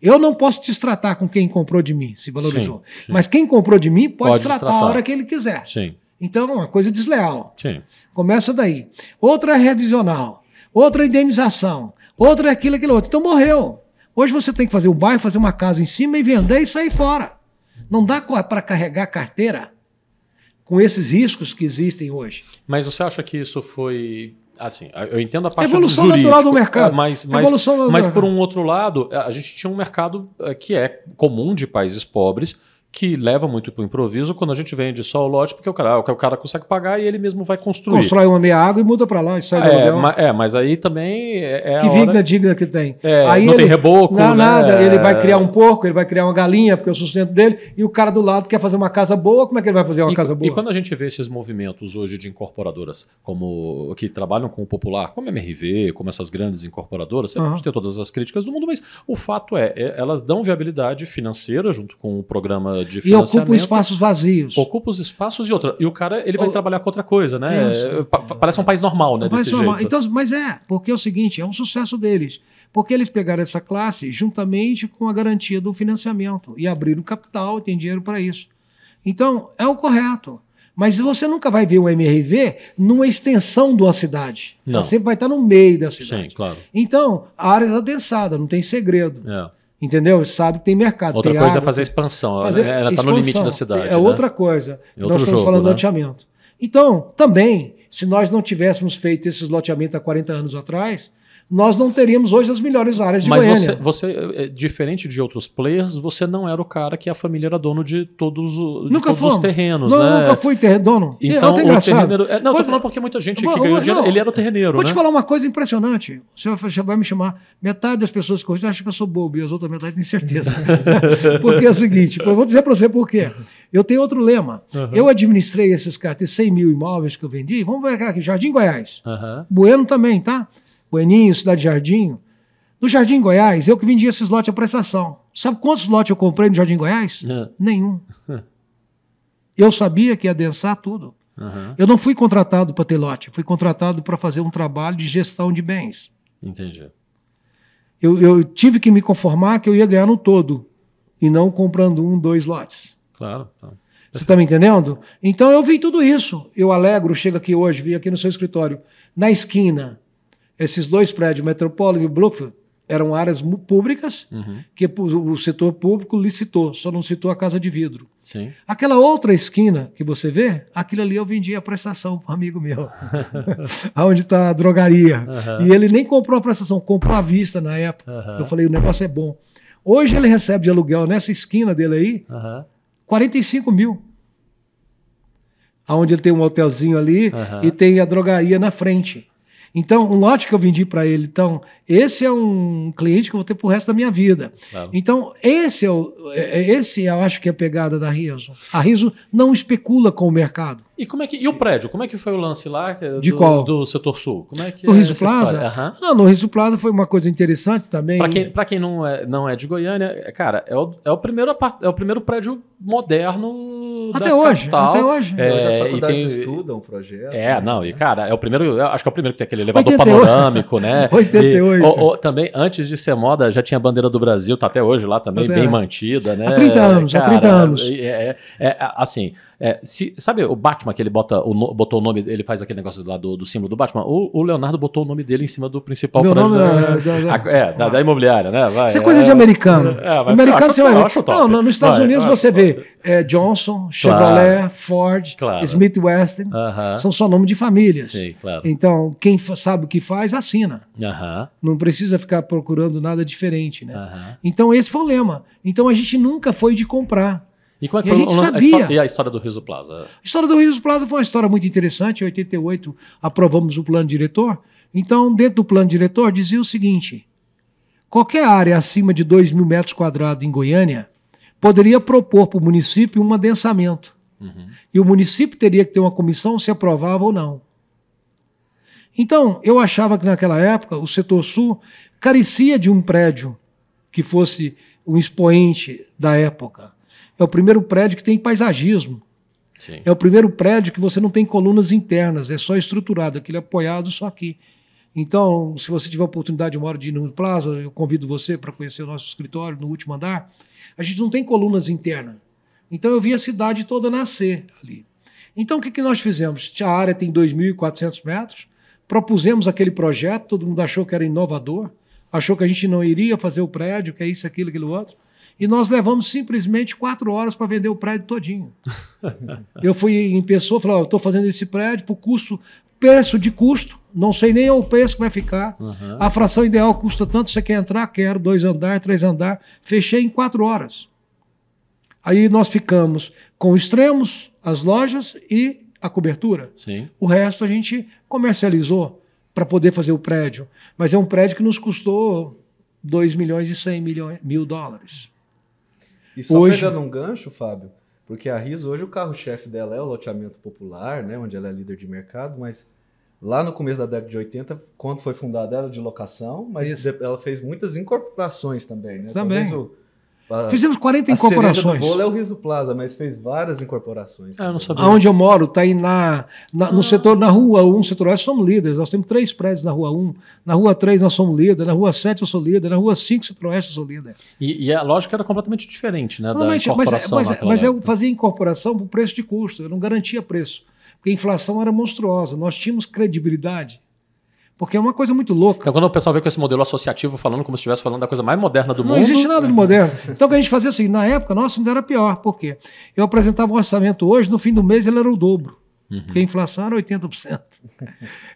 Eu não posso destratar com quem comprou de mim, se valorizou. Sim, sim. Mas quem comprou de mim pode, pode destratar a hora que ele quiser. Sim. Então, é uma coisa desleal. Sim. Começa daí. Outra é revisional. Outra é indenização. Outra é aquilo, aquilo outro. Então, morreu. Hoje você tem que fazer um bairro, fazer uma casa em cima e vender e sair fora. Não dá para carregar carteira com esses riscos que existem hoje. Mas você acha que isso foi assim, eu entendo a parte Evolução do jurídico, natural do mercado. Mas, mas, mas por um outro lado, a gente tinha um mercado eh, que é comum de países pobres, que leva muito para o improviso quando a gente vende só o lote, porque o cara, o cara consegue pagar e ele mesmo vai construir. Constrói uma meia água e muda para lá e sai é, ma, é, mas aí também é, é Que digna hora... digna que tem. É, aí não ele, tem reboco, Não, né? nada. Ele vai criar um porco, ele vai criar uma galinha, porque é o sustento dele, e o cara do lado quer fazer uma casa boa, como é que ele vai fazer uma e, casa boa? E quando a gente vê esses movimentos hoje de incorporadoras, como que trabalham com o popular, como a MRV, como essas grandes incorporadoras, uhum. a gente tem todas as críticas do mundo, mas o fato é, é, elas dão viabilidade financeira junto com o programa de financiamento espaços vazios. Ocupa os espaços e outra. E o cara ele vai o... trabalhar com outra coisa, né? É, parece um país normal, né? Um desse normal. jeito. Então, mas é, porque é o seguinte, é um sucesso deles. Porque eles pegaram essa classe juntamente com a garantia do financiamento e abriram capital e tem dinheiro para isso. Então, é o correto. Mas você nunca vai ver o MRV numa extensão de uma cidade. Não. Ela sempre vai estar no meio da cidade. Sim, claro. Então, a área é adensada, não tem segredo. É. Entendeu? Sabe que tem mercado. Outra tem coisa é água, é fazer expansão. Fazer ela está no limite da cidade. É né? outra coisa. É nós estamos jogo, falando né? de loteamento. Então, também, se nós não tivéssemos feito esses loteamentos há 40 anos atrás, nós não teríamos hoje as melhores áreas de Mas Goiânia. você, você, é, diferente de outros players, você não era o cara que a família era dono de todos, de Nunca todos os terrenos, não, né? nunca fui ter dono. Então, é o terreno. é, não, eu tô Vou- falando porque muita gente Vou- que ganhou vou- dinheiro, ele era o terreneiro, Vou né? te falar uma coisa impressionante. O senhor vai- me chamar. Metade das pessoas que conhecem acham que eu sou bobo e as outras metade têm certeza. porque é o seguinte, eu vou dizer para você por quê. Eu tenho outro lema. Uhum. Eu administrei esses caras, tem 100 mil imóveis que eu vendi. Vamos ver aqui, Jardim Goiás. Aham. Bueno também, tá? Bueninho, Cidade Jardim. No Jardim Goiás, eu que vendi esses lotes a prestação. Sabe quantos lotes eu comprei no Jardim Goiás? É. Nenhum. Eu sabia que ia densar tudo. Aham. Eu não fui contratado para ter lote, fui contratado para fazer um trabalho de gestão de bens. Entendi. Eu, eu tive que me conformar que eu ia ganhar no todo e não comprando um, dois lotes. Claro. tá. Você está me entendendo? Então eu vi tudo isso. Eu alegro, chego aqui hoje, vim aqui no seu escritório. Na esquina, esses dois prédios, Metropolitan e Brookfield, eram áreas públicas Uhum. que o setor público licitou, só não citou a casa de vidro. Sim. Aquela outra esquina que você vê, aquilo ali eu vendi a prestação para um amigo meu, aonde está a drogaria. Aham. E ele nem comprou a prestação, comprou à vista na época. Aham. Eu falei, o negócio é bom. Hoje ele recebe de aluguel nessa esquina dele aí, Aham. 45 mil. Onde ele tem um hotelzinho ali e tem a drogaria na frente. Então, um lote que eu vendi para ele. Então, esse é um cliente que eu vou ter pro resto da minha vida. Claro. Então, esse, é o, é- é- esse eu acho que é a pegada da Riso. A Riso não especula com o mercado. E como é que e o prédio? Como é que foi o lance lá que- De do, qual? do setor sul? Como é que No é Riso Plaza? Aham. Não, no Riso Plaza foi uma coisa interessante também. Pra quem, pra quem não, é, não é de Goiânia, é, cara, é o, é o, primeiro, é o primeiro prédio moderno Até da hoje, capital. até hoje. É, Hoje as e faculdades tem- estudam o projeto. É, né? não, e cara, é o primeiro, acho que é o primeiro que tem aquele elevador 88. panorâmico, né? 88. E, o- o- também, antes de ser moda, já tinha a bandeira do Brasil, tá até hoje lá também, Até bem é. mantida, né? Há 30 anos, há 30 anos. É, é- é- assim, é, se- sabe o Batman que ele bota o, botou o nome, ele faz aquele negócio lá do, do símbolo do Batman? O, o Leonardo botou o nome dele em cima do principal Meu prédio nome da, é da- da- a- é, da, da imobiliária, né? Vai, Isso é coisa de é- americano. É, americano você vai top. Não, não, nos Estados Vai, Unidos vai. você vê é, Johnson, Chevrolet, Ford, Claro. Smith Weston. Aham. São só nome de famílias. Sim, claro. Então, quem sabe o que faz, assina. Aham, Não precisa ficar procurando nada diferente, né? aham. Então, esse foi o lema. Então, a gente nunca foi de comprar. E como é que E a foi gente o- a, história, e a história do Riso Plaza? A história do Rios Plaza foi uma história muito interessante. Em 88, aprovamos o plano diretor. Então, dentro do plano diretor, dizia o seguinte: qualquer área acima de 2 mil metros quadrados em Goiânia poderia propor para o município um adensamento. Uhum. E o município teria que ter uma comissão se aprovava ou não. Então, eu achava que naquela época o setor sul carecia de um prédio que fosse um expoente da época. É o primeiro prédio que tem paisagismo. Sim. É o primeiro prédio que você não tem colunas internas, é só estruturado, aquele apoiado só aqui. Então, se você tiver a oportunidade uma hora de ir no Plaza, eu convido você para conhecer o nosso escritório no último andar. A gente não tem colunas internas. Então, eu vi a cidade toda nascer ali. Então, o que, que nós fizemos? A área tem 2.400 metros, propusemos aquele projeto, todo mundo achou que era inovador, achou que a gente não iria fazer o prédio, que é isso, aquilo, aquilo outro. E nós levamos simplesmente quatro horas para vender o prédio todinho. Eu fui em pessoa, falei, estou fazendo esse prédio por custo, preço de custo, não sei nem o preço que vai ficar. Uhum. A fração ideal custa tanto, você quer entrar? Quero, dois andar, três andar. Fechei em quatro horas. Aí nós ficamos com extremos, as lojas e a cobertura. Sim. O resto a gente comercializou para poder fazer o prédio. Mas é um prédio que nos custou 2 milhões e 100 milhões, mil dólares. E só Hoje- pegando um gancho, Fábio, porque a RIS hoje o carro-chefe dela é o loteamento popular, né, onde ela é líder de mercado, mas lá no começo da década de 80, quando foi fundada ela de locação, mas Isso. ela fez muitas incorporações também, né? Também. Talvez o- Fizemos 40 a incorporações. bolo é o Riso Plaza, mas fez várias incorporações. Ah, eu não sabia. Aonde eu moro, está aí na, na- no setor, na rua 1, setor oeste, somos líderes. Nós temos três prédios na rua 1. Na rua 3 nós somos líderes. Na rua 7 eu sou líder. Na rua 5, setor oeste, eu sou líder. E, e a lógica era completamente diferente, né? Totalmente, da mas, incorporação mas, naquela mas eu fazia incorporação por preço de custo. Eu não garantia preço. Porque a inflação era monstruosa. Nós tínhamos credibilidade. Porque é uma coisa muito louca. Então, quando o pessoal vê com esse modelo associativo falando como se estivesse falando da coisa mais moderna do não mundo. existe nada de moderno. Então, o que a gente fazia assim, na época, nossa, ainda era pior. Por quê? Eu apresentava um orçamento hoje, no fim do mês ele era o dobro. Uhum. Porque a inflação era 80%.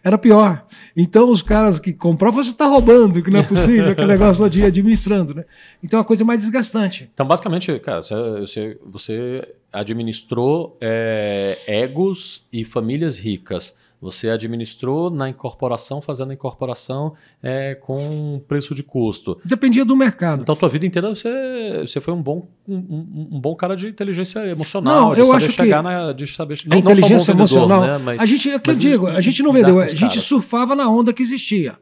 Era pior. Então os caras que compravam, você está roubando, que não é possível, aquele negócio de administrando. Né? Então é uma coisa mais desgastante. Então, basicamente, cara, você, você, você administrou é, egos e famílias ricas. Você administrou na incorporação, fazendo a incorporação é, com preço de custo. Dependia do mercado. Então, tua vida inteira você, você foi um bom, um, um- um bom cara de inteligência emocional, Não, de eu saber acho chegar que na. De saber, a não, não só bom inteligência vendedor, emocional. né? Mas, a gente, é que eu mas digo, a gente não vendeu, a gente caras. surfava na onda que existia.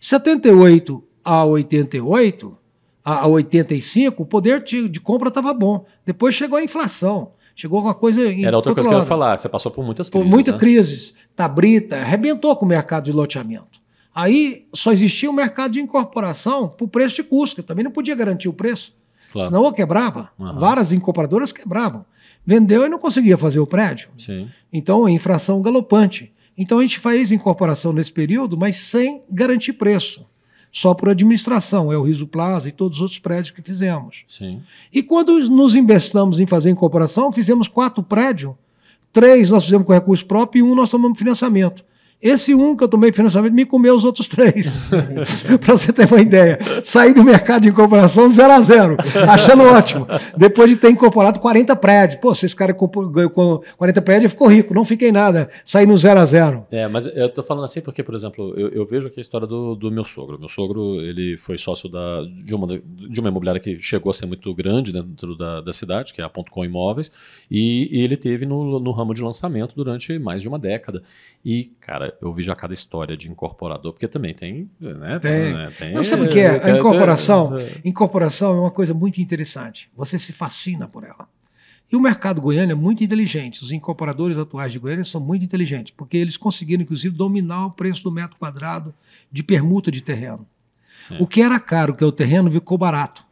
78 a 88, a a 85, o poder de, de compra estava bom. Depois chegou a inflação. Chegou uma coisa. Era outra coisa que eu ia falar. Você passou por muitas Por crises. muita né? crise. Tabrita, arrebentou com o mercado de loteamento. Aí só existia o mercado de incorporação por preço de custo, que também não podia garantir o preço. Claro. Senão eu quebrava. Aham. Várias incorporadoras quebravam. Vendeu e não conseguia fazer o prédio. Sim. Então, a infração galopante. Então, a gente fez incorporação nesse período, mas sem garantir preço. Só por administração, é o Riso Plaza e todos os outros prédios que fizemos. Sim. E quando nos investamos em fazer incorporação, fizemos quatro prédios. Três nós fizemos com recurso próprio e um nós tomamos financiamento. Esse um que eu tomei financiamento me comeu os outros três. Para você ter uma ideia. Saí do mercado de incorporação zero a zero, achando ótimo. Depois de ter incorporado 40 prédios. Pô, se esse cara ganhou com 40 prédios, ficou rico. Não fiquei nada. Saí no zero a zero. É, mas eu tô falando assim porque, por exemplo, eu, eu vejo aqui a história do, do meu sogro. Meu sogro, ele foi sócio da, de, uma, de uma imobiliária que chegou a ser muito grande dentro da, da cidade, que é a Ponto Com Imóveis, e, e ele teve no, no ramo de lançamento durante mais de uma década. E, cara, eu vi já cada história de incorporador, porque também tem... Né, Tem. né, tem Não sabe o que é? A incorporação. tem- Incorporação é uma coisa muito interessante. Você se fascina por ela. E o mercado goiano é muito inteligente. Os incorporadores atuais de Goiânia são muito inteligentes, porque eles conseguiram, inclusive, dominar o preço do metro quadrado de permuta de terreno. Sim. O que era caro, que é o terreno, ficou barato.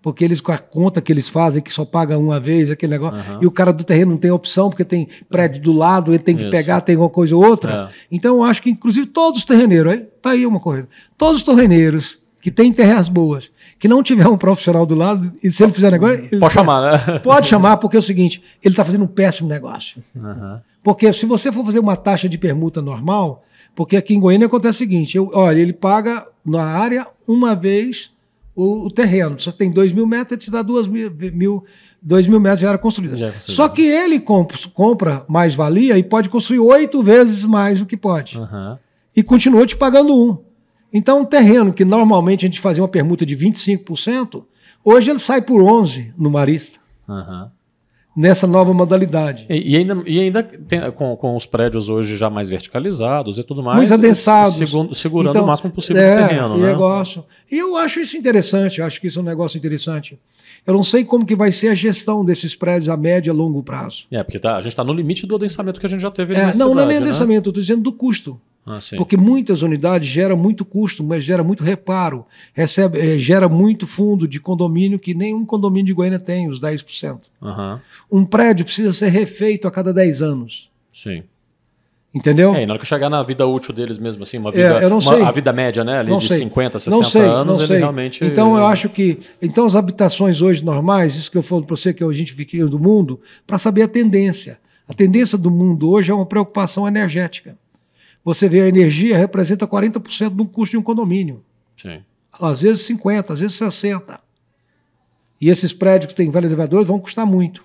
Porque eles, com a conta que eles fazem, que só paga uma vez, aquele negócio, Aham. e o cara do terreno não tem opção, porque tem prédio do lado, ele tem que Isso. pegar, tem uma coisa ou outra. É. Então, eu acho que, inclusive, todos os terreneiros, aí, tá aí uma coisa, todos os terreneiros que têm terras boas, que não tiver um profissional do lado, e se ele fizer negócio. ele Pode chamar, né? Pode chamar, porque é o seguinte, ele está fazendo um péssimo negócio. Aham. Porque se você for fazer uma taxa de permuta normal, porque aqui em Goiânia acontece o seguinte: eu, olha, ele paga na área uma vez o, o terreno. Você tem 2 mil metros, ele te dá 2 mil, mil, dois mil metros de área construída. Já é. Só que ele comp- compra mais valia e pode construir oito vezes mais do que pode. Aham. E continua te pagando um. Então, um terreno que normalmente a gente fazia uma permuta de 25%, hoje ele sai por 11% no Marista, Aham. Nessa nova modalidade. E, e ainda, e ainda tem- com, com os prédios hoje já mais verticalizados e tudo mais, Muito adensados. segu- segurando Então, o máximo possível é, de terreno, e né? negócio. E eu acho isso interessante, eu acho que isso é um negócio interessante. Eu não sei como que vai ser a gestão desses prédios a médio e longo prazo. É, porque tá- a gente está no limite do adensamento que a gente já teve É, não, não é nem né? adensamento, eu estou dizendo do custo. Ah. Porque muitas unidades geram muito custo, mas gera muito reparo, recebe, eh, gera muito fundo de condomínio que nenhum condomínio de Goiânia tem, os 10%. Aham, Um prédio precisa ser refeito a cada 10 anos. sim. Entendeu? É, e na hora que chegar na vida útil deles mesmo, assim, uma É, vida, não uma- a vida média, né, ali Não de sei. 50, 60 não sei, anos, ele sei. realmente... Então eu acho que então as habitações hoje normais, isso que eu falo para você que a gente fica do mundo, para saber a tendência. A tendência do mundo hoje é uma preocupação energética. Você vê a energia representa 40% do custo de um condomínio. Sim. Às vezes 50, às vezes 60. E esses prédios que têm velhos elevadores vão custar muito.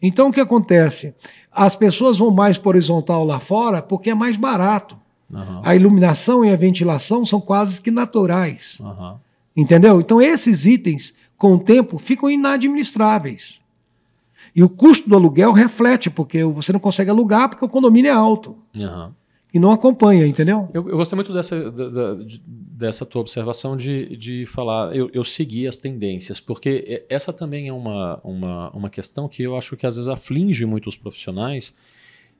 Então o que acontece? As pessoas vão mais para horizontal lá fora porque é mais barato. Aham, A iluminação e a ventilação são quase que naturais. aham. Entendeu? Então, esses itens, com o tempo, ficam inadministráveis. E o custo do aluguel reflete, porque você não consegue alugar porque o condomínio é alto. aham. E não acompanha, entendeu? Eu, eu gostei muito dessa, da- da- de- dessa tua observação de, de falar, eu, eu segui as tendências, porque essa também é uma, uma, uma questão que eu acho que às vezes aflige muito os profissionais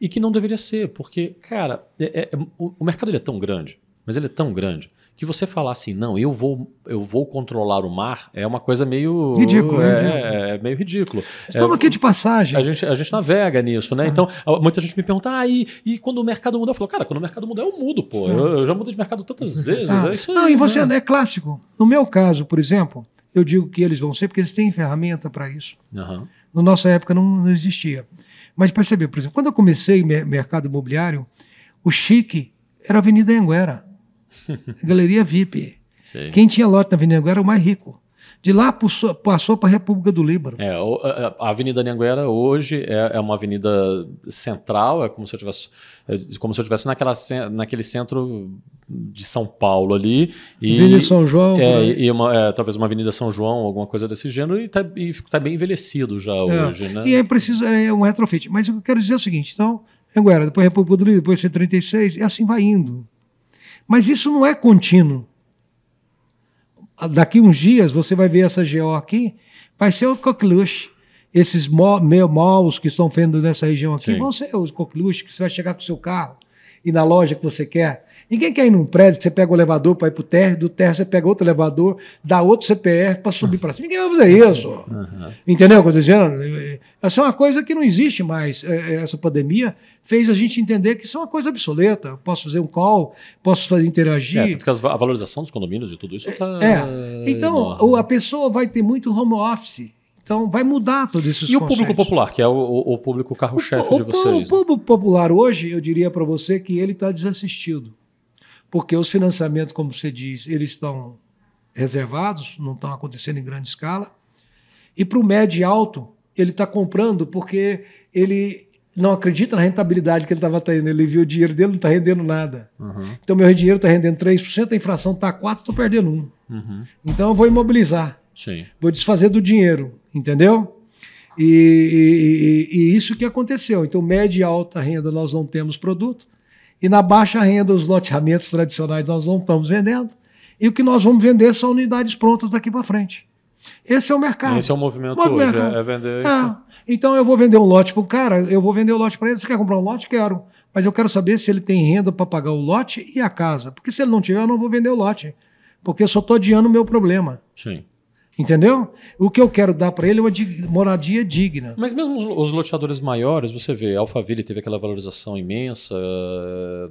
e que não deveria ser, porque, cara, é- é- o, o mercado ele é tão grande, mas ele é tão grande, que você falar assim, não, eu vou, eu vou controlar o mar, é uma coisa meio... Ridículo, é, ridículo. é meio ridículo. Estamos É, aqui de passagem. a gente, a gente navega nisso, né? Então, a- muita gente me pergunta, ah, e, e quando o mercado muda? Eu falo, cara, quando o mercado muda, eu mudo, pô. Eu, eu já mudei de mercado tantas vezes. Ah, É isso aí, não, e você né? é clássico. No meu caso, por exemplo, eu digo que eles vão ser porque eles têm ferramenta para isso. Aham. Na nossa época não, não existia. Mas perceber, por exemplo, quando eu comecei mer- mercado imobiliário, o chique era a Avenida Anguera, Galeria VIP. Sei. Quem tinha lote na Avenida Anguera era o mais rico. De lá passou, para a República do Líbano. É, a Avenida Anhanguera hoje é, é uma avenida central, é como se eu tivesse, é como se eu tivesse naquela, naquele centro de São Paulo ali. E, Avenida São João. é, aí. e uma, é, talvez uma Avenida São João, alguma coisa desse gênero, e está tá bem envelhecido já hoje, né? E é preciso, é um retrofit. Mas o que eu quero dizer é o seguinte: então, Anguera, depois República do Líbano, depois C36, e assim vai indo. Mas isso não é contínuo. Daqui uns dias você vai ver essa GO aqui, vai ser o coqueluche. Esses malls que estão vendo nessa região aqui Sim. vão ser os coqueluches que você vai chegar com o seu carro e na loja que você quer. Ninguém quer ir num prédio que você pega o elevador para ir para o térreo, do térreo você pega outro elevador, dá outro CPF para subir para cima. Ninguém vai fazer isso. Aham. Entendeu o que eu estou dizendo? Essa é uma coisa que não existe mais. É, é, Essa pandemia fez a gente entender que isso é uma coisa obsoleta. Eu posso fazer um call, posso fazer interagir. É, tanto que as va- a valorização dos condomínios e tudo isso está. É. Então, o- a pessoa vai ter muito home office. Então, vai mudar todos esses E o público conceitos. popular, que é o, o- o público carro-chefe O, de o- vocês? o público popular hoje, eu diria para você que ele está desassistido. Porque os financiamentos, como você diz, eles estão reservados, não estão acontecendo em grande escala. E para o médio e alto, ele está comprando porque ele não acredita na rentabilidade que ele estava tendo. Ele viu o dinheiro dele, não está rendendo nada. Uhum, Então, meu dinheiro está rendendo 3%, a inflação está 4%, estou perdendo 1%. uhum. Então, eu vou imobilizar Sim. vou desfazer do dinheiro, entendeu? E, e- e isso que aconteceu. Então, média e alta renda nós não temos produto, e na baixa renda, os loteamentos tradicionais nós não estamos vendendo, e o que nós vamos vender são unidades prontas daqui para frente. Esse é o mercado. Esse é o movimento Movimento. hoje, é, é vender. É. Então eu vou vender um lote para o cara, eu vou vender o lote para ele. Você quer comprar um lote? Quero. Mas eu quero saber se ele tem renda para pagar o lote e a casa. Porque se ele não tiver, eu não vou vender o lote. Porque eu só estou adiando o meu problema. Sim. Entendeu? O que eu quero dar para ele é uma dig- moradia digna. Mas mesmo os, os loteadores maiores, você vê, a Alphaville teve aquela valorização imensa,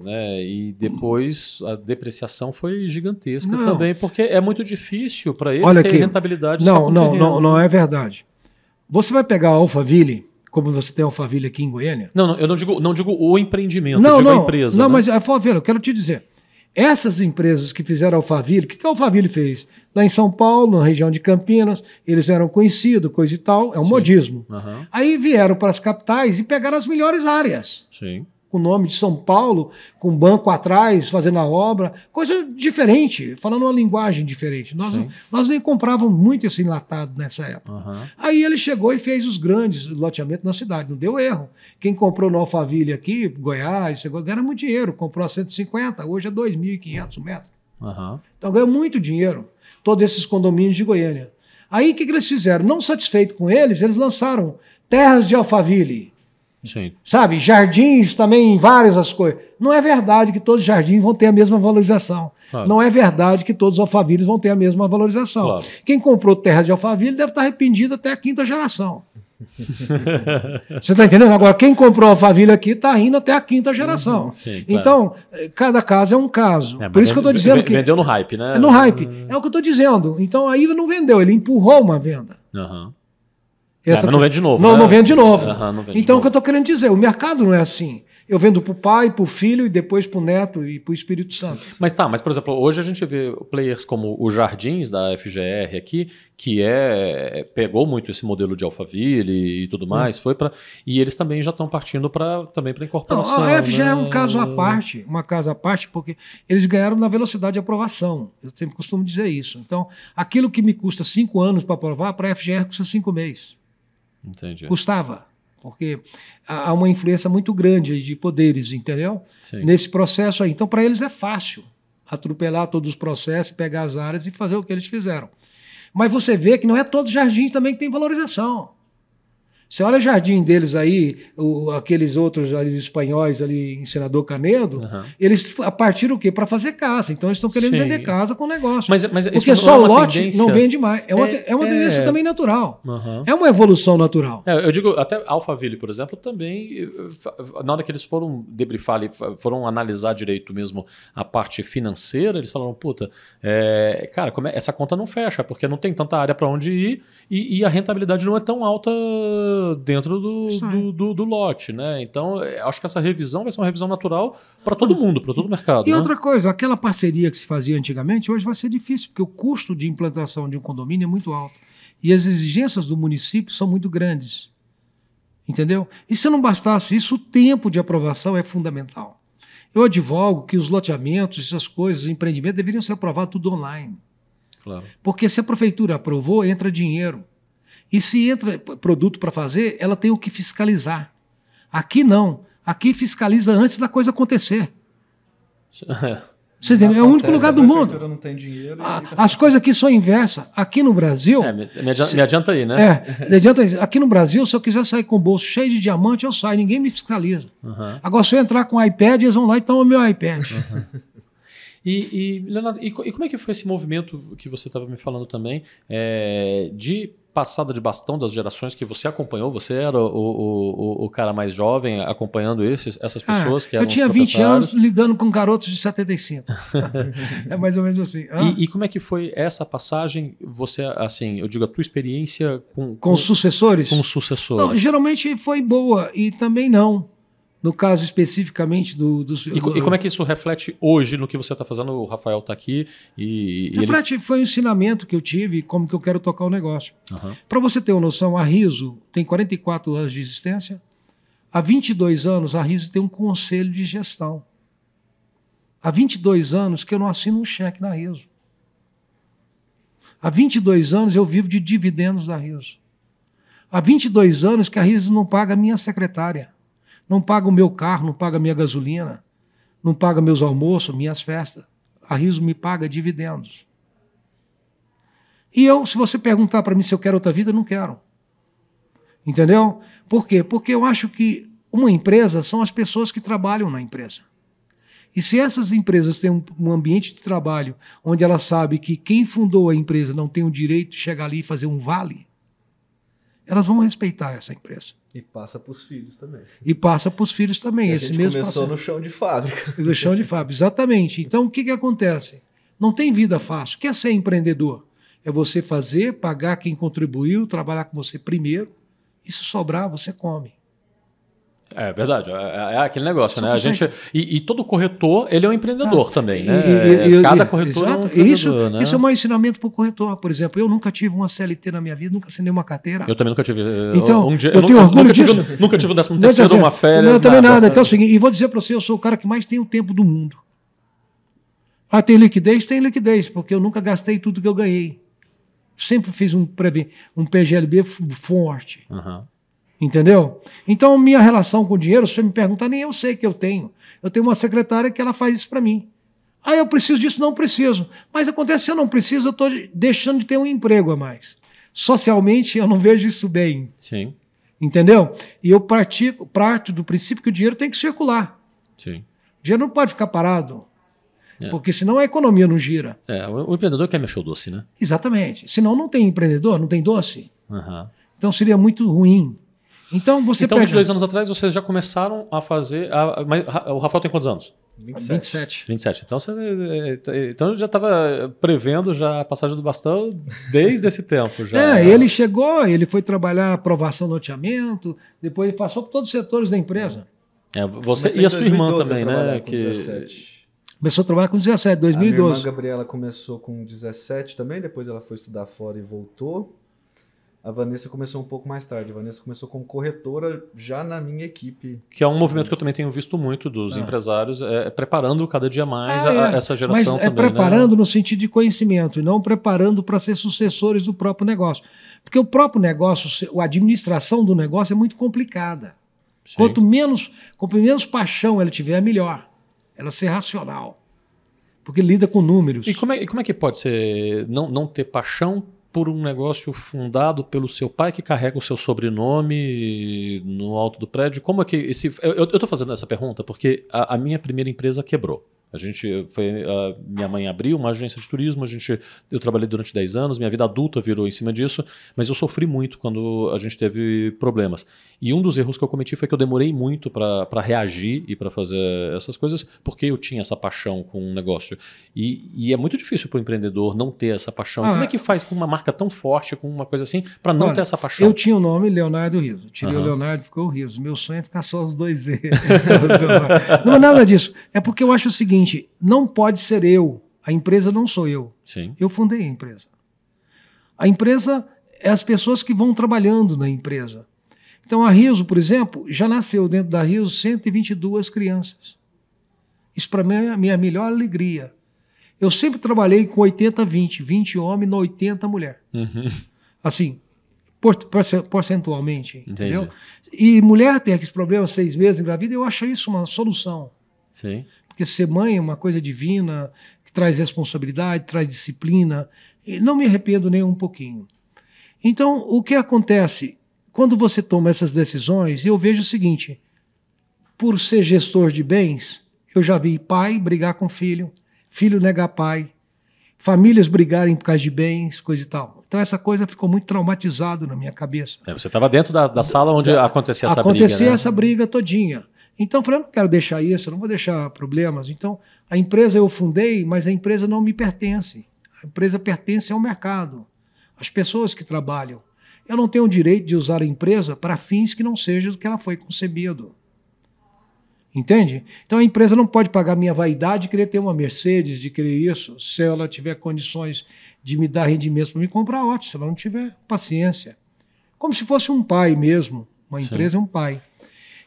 né? E depois a depreciação foi gigantesca Não. também, porque é muito difícil para eles Olha ter aqui. rentabilidade Não, não, terreno. não, não é verdade. Você vai pegar a Alphaville, como você tem a Alphaville aqui em Goiânia. Não, não, eu não digo, não digo o empreendimento, eu Não, digo não, a empresa. não, né? mas a Alphaville, eu quero te dizer. Essas empresas que fizeram Alphaville, o que, que a Alphaville fez? Lá em São Paulo, na região de Campinas, eles eram conhecidos, coisa e tal, é um Sim. modismo. Aham, Aí vieram para as capitais e pegaram as melhores áreas. sim. Com o nome de São Paulo, com banco atrás, fazendo a obra, coisa diferente, falando uma linguagem diferente. Nós, Sim. nós nem comprávamos muito esse enlatado nessa época. Aham. Aí ele chegou e fez os grandes loteamentos na cidade, não deu erro. Quem comprou no Alphaville aqui, Goiás, ganha muito dinheiro, comprou a 150, hoje é 2.500 metros. Aham. Então ganhou muito dinheiro, todos esses condomínios de Goiânia. Aí o que, que eles fizeram? Não satisfeito com eles, eles lançaram terras de Alphaville. Sim. Sabe, jardins também, várias as coisas. Não é verdade que todos os jardins vão ter a mesma valorização. Claro. Não é verdade que todos os alfavilles vão ter a mesma valorização. Claro. Quem comprou terra de alfaville deve estar arrependido até a quinta geração. Você está entendendo? Agora, quem comprou alfaville aqui está rindo até a quinta geração. Sim, claro. Então, eh, cada caso é um caso. É, Por isso que eu estou dizendo que. Vendeu no hype, né? É no hype. É o que eu estou dizendo. Então, aí não vendeu, ele empurrou uma venda. Aham. É, mas não vende de novo, Não, né? não vende de novo. Não vende de então, o novo. que eu estou querendo dizer, o mercado não é assim. Eu vendo para o pai, para o filho e depois para o neto e para o Espírito Santo. Mas tá, mas por exemplo, hoje a gente vê players como o Jardins da FGR aqui, que é pegou muito esse modelo de Alphaville e tudo mais, foi para e eles também já estão partindo para também para Não, incorporação. a F já é um né? caso à parte, uma casa à parte, porque eles ganharam na velocidade de aprovação. Eu sempre costumo dizer isso. Então, aquilo que me custa cinco anos para aprovar, para a FGR custa cinco meses. Entendi. Custava. Porque há uma influência muito grande de poderes, entendeu? Sim. Nesse processo aí. Então, para eles é fácil atropelar todos os processos, pegar as áreas e fazer o que eles fizeram. Mas você vê que não é todos os jardins também que tem valorização. Você olha o jardim deles aí, o- aqueles outros ali, espanhóis ali em Senador Canedo, Aham. eles a partir do quê? Para fazer casa. Então eles estão querendo Sim. vender casa com negócio. Mas, mas Porque só é o lote tendência? não vende mais. É uma, É- é uma é- tendência também natural. Aham. É uma evolução natural. É, eu digo, até Alphaville, por exemplo, também, eh, na hora que eles foram debriefar ali, foram analisar direito mesmo a parte financeira, eles falaram, puta, é, cara, essa conta não fecha, porque não tem tanta área para onde ir e, e a rentabilidade não é tão alta dentro do, Isso aí. do, do- do lote, né? Então, eh, acho que essa revisão vai ser uma revisão natural para todo mundo, para todo o mercado. E né? outra coisa, aquela parceria que se fazia antigamente, hoje vai ser difícil, porque o custo de implantação de um condomínio é muito alto. E as exigências do município são muito grandes. Entendeu? E se não bastasse isso, o tempo de aprovação é fundamental. Eu advogo que os loteamentos, essas coisas, os empreendimentos deveriam ser aprovados tudo online. Claro. Porque se a prefeitura aprovou, entra dinheiro. E se entra produto para fazer, ela tem o que fiscalizar. Aqui não. Aqui fiscaliza antes da coisa acontecer. Você entendeu? É o único lugar a do mundo. prefeitura não tem dinheiro. fica- As coisas aqui são inversas. Aqui no Brasil. É, me, me adianta, me adianta aí, né? É, não adianta isso. aqui no Brasil, se eu quiser sair com o bolso cheio de diamante, eu saio, ninguém me fiscaliza. Aham. Agora, se eu entrar com o iPad, eles vão lá e tomam meu iPad. E, e, Leonardo, e, e como é que foi esse movimento que você estava me falando também, é, de passada de bastão das gerações que você acompanhou? Você era o, o, o, o cara mais jovem acompanhando esses, essas Ah, pessoas que eu eram os tinha 20 proprietários? anos lidando com garotos de 75. é mais ou menos assim. Ah, E, e como é que foi essa passagem? Você, assim, eu digo, a tua experiência com, com os sucessores? com sucessores? Não, geralmente foi boa e também não. No caso especificamente do, dos. E, co- e como é que isso reflete hoje no que você está fazendo? O Rafael está aqui e, e ele... Reflete, foi um ensinamento que eu tive, como que eu quero tocar o negócio. Aham. Para você ter uma noção, a Riso tem 44 anos de existência. Há 22 anos, a Riso tem um conselho de gestão. Há 22 anos que eu não assino um cheque na Riso. Há 22 anos eu vivo de dividendos da Riso. Há 22 anos que a Riso não paga a minha secretária, não paga o meu carro, não paga a minha gasolina, não paga meus almoços, minhas festas. A Riso me paga dividendos. E eu, se você perguntar para mim se eu quero outra vida, não quero. Entendeu? Por quê? Porque eu acho que uma empresa são as pessoas que trabalham na empresa. E se essas empresas têm um, ambiente de trabalho onde ela sabe que quem fundou a empresa não tem o direito de chegar ali e fazer um vale, elas vão respeitar essa empresa. E passa para os filhos também. E passa para os filhos também. a esse gente mesmo começou no chão de fábrica. Do chão de fábrica, exatamente. Então, o que, que acontece? Não tem vida fácil. O que é ser empreendedor? É você fazer, pagar quem contribuiu, trabalhar com você primeiro, e se sobrar, você come. É verdade, é, é aquele negócio, né? A gente, e, e todo corretor, ele é um empreendedor também, né? E- e- Cada corretor é um exato. empreendedor, isso, né? Isso é um ensinamento para o corretor. Por exemplo, eu nunca tive uma CLT na minha vida, nunca assinei uma carteira. Eu também nunca tive. Então, um dia, eu nu- tenho orgulho nunca tive, disso. nunca tive um décimo terceiro, uma férias. Não, também nada. Então é o seguinte, e vou dizer para você, eu sou o cara que mais tem o tempo do mundo. Ah, tem liquidez? Tem liquidez, porque eu nunca gastei tudo que eu ganhei. Sempre fiz um, um PGLB forte. Aham. Entendeu? Então, minha relação com o dinheiro, se você me perguntar, nem eu sei que eu tenho. Eu tenho uma secretária que ela faz isso para mim. Ah, eu preciso disso? Não preciso. Mas acontece, se eu não preciso, eu estou deixando de ter um emprego a mais. Socialmente, eu não vejo isso bem. Sim, Entendeu? E eu pratico, parto do princípio que o dinheiro tem que circular. sim. O dinheiro não pode ficar parado. É. Porque senão a economia não gira. É, o, empreendedor quer mexer o doce, né? Exatamente. Senão não tem empreendedor, não tem doce. Aham. Então seria muito ruim. Então você Então, pega... 22 anos atrás, vocês já começaram a fazer. a- mas Ra- o Rafael tem quantos anos? 27. 27. 27. Então, você, eh, então já estava prevendo já a passagem do bastão desde esse tempo. Já. É, ele chegou, ele foi trabalhar aprovação do loteamento, depois ele passou por todos os setores da empresa. É, você Comecei e a sua irmã 2012 a também, né? Que, 17. Começou a trabalhar com 17, A minha irmã 2012. Gabriela começou com 17 também, depois ela foi estudar fora e voltou. A Vanessa começou um pouco mais tarde. A Vanessa começou como corretora já na minha equipe. que é um movimento que eu também tenho visto muito dos Ah. empresários, é, preparando cada dia mais Ah, a- é. essa Mas geração é também. preparando né? no sentido de conhecimento e não preparando para ser sucessores do próprio negócio. Porque o próprio negócio, a administração do negócio é muito complicada. Sim. Quanto menos, quanto menos paixão ela tiver, melhor. Ela ser racional. Porque lida com números. E como é, e como é que pode ser não, não ter paixão por um negócio fundado pelo seu pai que carrega o seu sobrenome no alto do prédio? Como é que esse. Eu estou fazendo essa pergunta porque a, a minha primeira empresa quebrou. A gente foi, a minha mãe abriu uma agência de turismo, a gente, eu trabalhei durante 10 anos, minha vida adulta virou em cima disso, mas eu sofri muito quando a gente teve problemas. E um dos erros que eu cometi foi que eu demorei muito para reagir e para fazer essas coisas, porque eu tinha essa paixão com o um negócio. E, e, é muito difícil para o empreendedor não ter essa paixão. Ah, Como é que faz com uma marca tão forte, com uma coisa assim, para não olha, ter essa paixão? Eu tinha o nome Leonardo Riso. Tirei uhum. o Leonardo, ficou o Riso. Meu sonho é ficar só os dois E. não é nada disso. É porque eu acho o seguinte seguinte: não pode ser eu. A empresa não sou eu. Sim. Eu fundei a empresa. A empresa é as pessoas que vão trabalhando na empresa. Então, a Riso, por exemplo, já nasceu dentro da Riso 122 crianças. Isso para mim é a minha melhor alegria. Eu sempre trabalhei com 80-20, 20 homem, 80 mulher. Uhum. Assim, porcentualmente, Entendi. entendeu? E mulher tem aqueles problemas seis meses engravida, eu acho isso uma solução. Sim porque ser mãe é uma coisa divina, que traz responsabilidade, traz disciplina. E não me arrependo nem um pouquinho. Então, o que acontece? Quando você toma essas decisões, eu vejo o seguinte: por ser gestor de bens, eu já vi pai brigar com filho, filho negar pai, famílias brigarem por causa de bens, coisa e tal. Então essa coisa ficou muito traumatizado na minha cabeça. É, você estava dentro da, da, sala onde acontecia essa acontecia briga. Acontecia né? essa briga todinha. Então eu falei, eu não quero deixar isso, eu não vou deixar problemas. Então a empresa eu fundei, mas a empresa não me pertence. A empresa pertence ao mercado, às pessoas que trabalham. Eu não tenho o direito de usar a empresa para fins que não sejam do que ela foi concebido. Entende? Então a empresa não pode pagar minha vaidade de querer ter uma Mercedes, de querer isso. Se ela tiver condições de me dar rendimentos para me comprar, ótimo. Se ela não tiver, paciência. Como se fosse um pai mesmo. Uma empresa Sim. é um pai.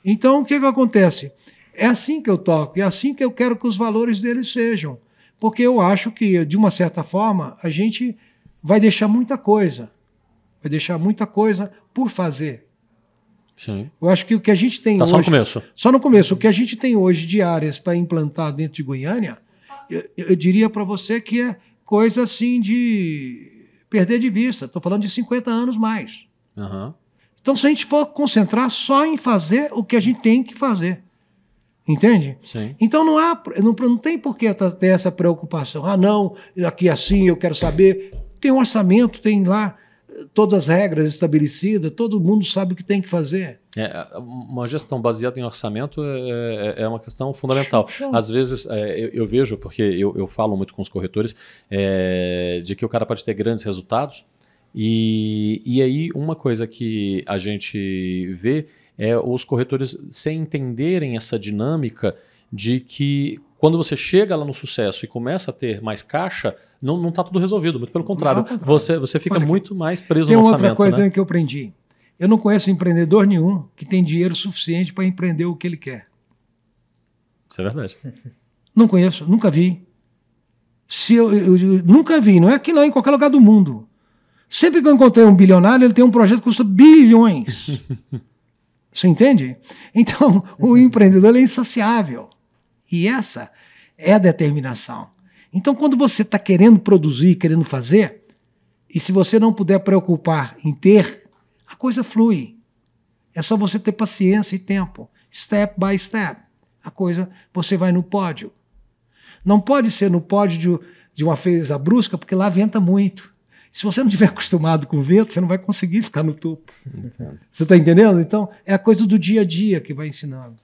Então, o que, que acontece? É assim que eu toco, é assim que eu quero que os valores deles sejam. Porque eu acho que, de uma certa forma, a gente vai deixar muita coisa. Vai deixar muita coisa por fazer. Sim. Eu acho que o que a gente tem tá hoje. Só no começo. Só no começo. O que a gente tem hoje de áreas para implantar dentro de Goiânia, eu, eu diria para você que é coisa assim de perder de vista. Estou falando de 50 anos mais. Uhum. Então, se a gente for concentrar só em fazer o que a gente tem que fazer. Entende? Sim. Então não há, não, não tem por que ter essa preocupação. Ah, não, aqui assim eu quero saber. Tem um orçamento, tem lá eh, todas as regras estabelecidas, todo mundo sabe o que tem que fazer. É, uma gestão baseada em orçamento é, é, é uma questão fundamental. Às vezes é, eu, eu, vejo, porque eu, eu, falo muito com os corretores, é, de que o cara pode ter grandes resultados, e, e aí, uma coisa que a gente vê é os corretores sem entenderem essa dinâmica de que quando você chega lá no sucesso e começa a ter mais caixa, não está tudo resolvido. Muito pelo contrário, contrário. Você, você fica Olha, muito mais preso tem no orçamento. Tem outra coisa né? que eu aprendi. Eu não conheço empreendedor nenhum que tem dinheiro suficiente para empreender o que ele quer. Isso é verdade. Não conheço, nunca vi. Se eu, eu, eu, nunca vi, não é aqui não, em qualquer lugar do mundo. Sempre que eu encontrei um bilionário, ele tem um projeto que custa bilhões. Você entende? Então, o empreendedor é insaciável. E essa é a determinação. Então, quando você está querendo produzir, querendo fazer, e se você não puder preocupar em ter, a coisa flui. É só você ter paciência e tempo. Step by step. A coisa, você vai no pódio. Não pode ser no pódio de, de uma feira brusca, porque lá venta muito. Se você não estiver acostumado com o vento, você não vai conseguir ficar no topo. Entendo. Você está entendendo? Então, é a coisa do dia a dia que vai ensinando.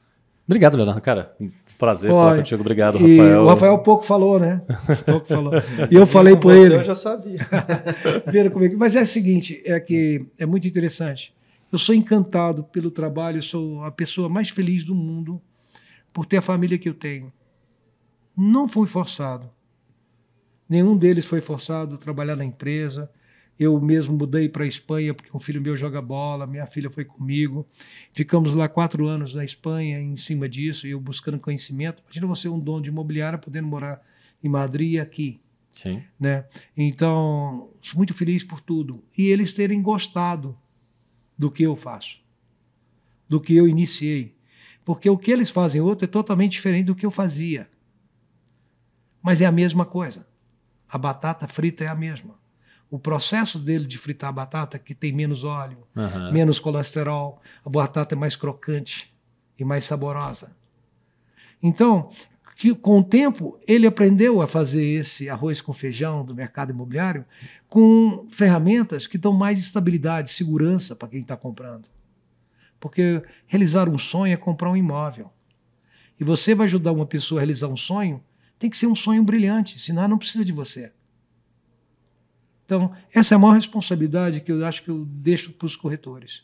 Obrigado, Leonardo. Cara, prazer Oi. falar contigo. Obrigado, Rafael. o Rafael pouco falou, né? Pouco falou. E eu falei por ele. Eu já sabia. Comigo. Mas é o seguinte, é que é muito interessante. Eu sou encantado pelo trabalho, eu sou a pessoa mais feliz do mundo por ter a família que eu tenho. Não fui forçado. Nenhum deles foi forçado a trabalhar na empresa. Eu mesmo mudei para a Espanha porque um filho meu joga bola, minha filha foi comigo. Ficamos lá quatro anos na Espanha em cima disso, eu buscando conhecimento. Imagina você um dono de imobiliária podendo morar em Madrid e aqui. Sim. Né? Então, sou muito feliz por tudo. E eles terem gostado do que eu faço, do que eu iniciei. Porque o que eles fazem outro é totalmente diferente do que eu fazia. Mas é a mesma coisa. A batata frita é a mesma. O processo dele de fritar a batata, que tem menos óleo, Aham. menos colesterol, a batata é mais crocante e mais saborosa. Então, que com o tempo ele aprendeu a fazer esse arroz com feijão do mercado imobiliário com ferramentas que dão mais estabilidade, segurança para quem está comprando. Porque realizar um sonho é comprar um imóvel. E você vai ajudar uma pessoa a realizar um sonho, tem que ser um sonho brilhante, senão ela não precisa de você. Então, essa é a maior responsabilidade que eu acho que eu deixo para os corretores.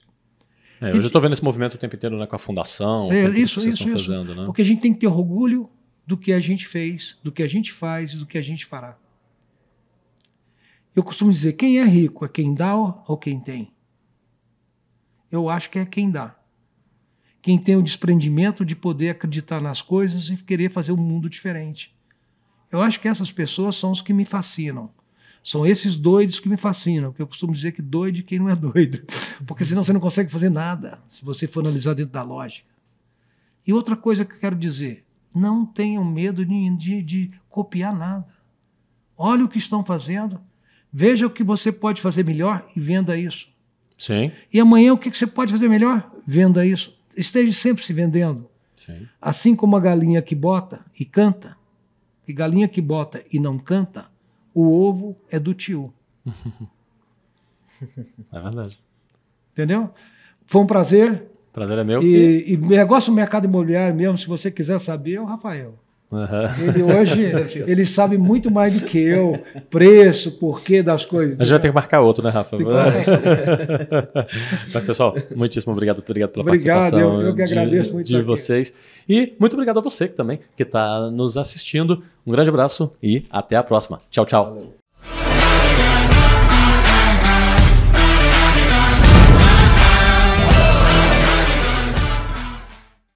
É, eu já estou vendo esse movimento o tempo inteiro né, com a fundação, É, isso, que vocês isso, estão isso. fazendo, né? Porque a gente tem que ter orgulho do que a gente fez, do que a gente faz, do que a gente fará. Eu costumo dizer, quem é rico é quem dá ou quem tem? Eu acho que é quem dá. Quem tem o desprendimento de poder acreditar nas coisas e querer fazer um mundo diferente. Eu acho que essas pessoas são os que me fascinam. São esses doidos que me fascinam, porque eu costumo dizer que doido é quem não é doido. Porque senão você não consegue fazer nada, se você for analisar dentro da lógica. E outra coisa que eu quero dizer, não tenham medo de, de, de copiar nada. Olhe o que estão fazendo, veja o que você pode fazer melhor e venda isso. Sim, E amanhã o que que você pode fazer melhor? Venda isso. Esteja sempre se vendendo. sim. Assim como a galinha que bota e canta, e galinha que bota e não canta, o ovo é do tio. É verdade. Entendeu? Foi um prazer. Prazer é meu. E, e negócio do mercado imobiliário mesmo, se você quiser saber, é o Rafael. Aham. Ele hoje ele sabe muito mais do que eu, preço, porquê das coisas. A gente vai ter que marcar outro, né, Rafa? Mas, pessoal, muitíssimo obrigado, obrigado pela Obrigado, participação eu- eu que de- agradeço muito de, estar aqui. vocês. E muito obrigado a você que também, que está nos assistindo. Um grande abraço e até a próxima. Tchau, tchau. Valeu.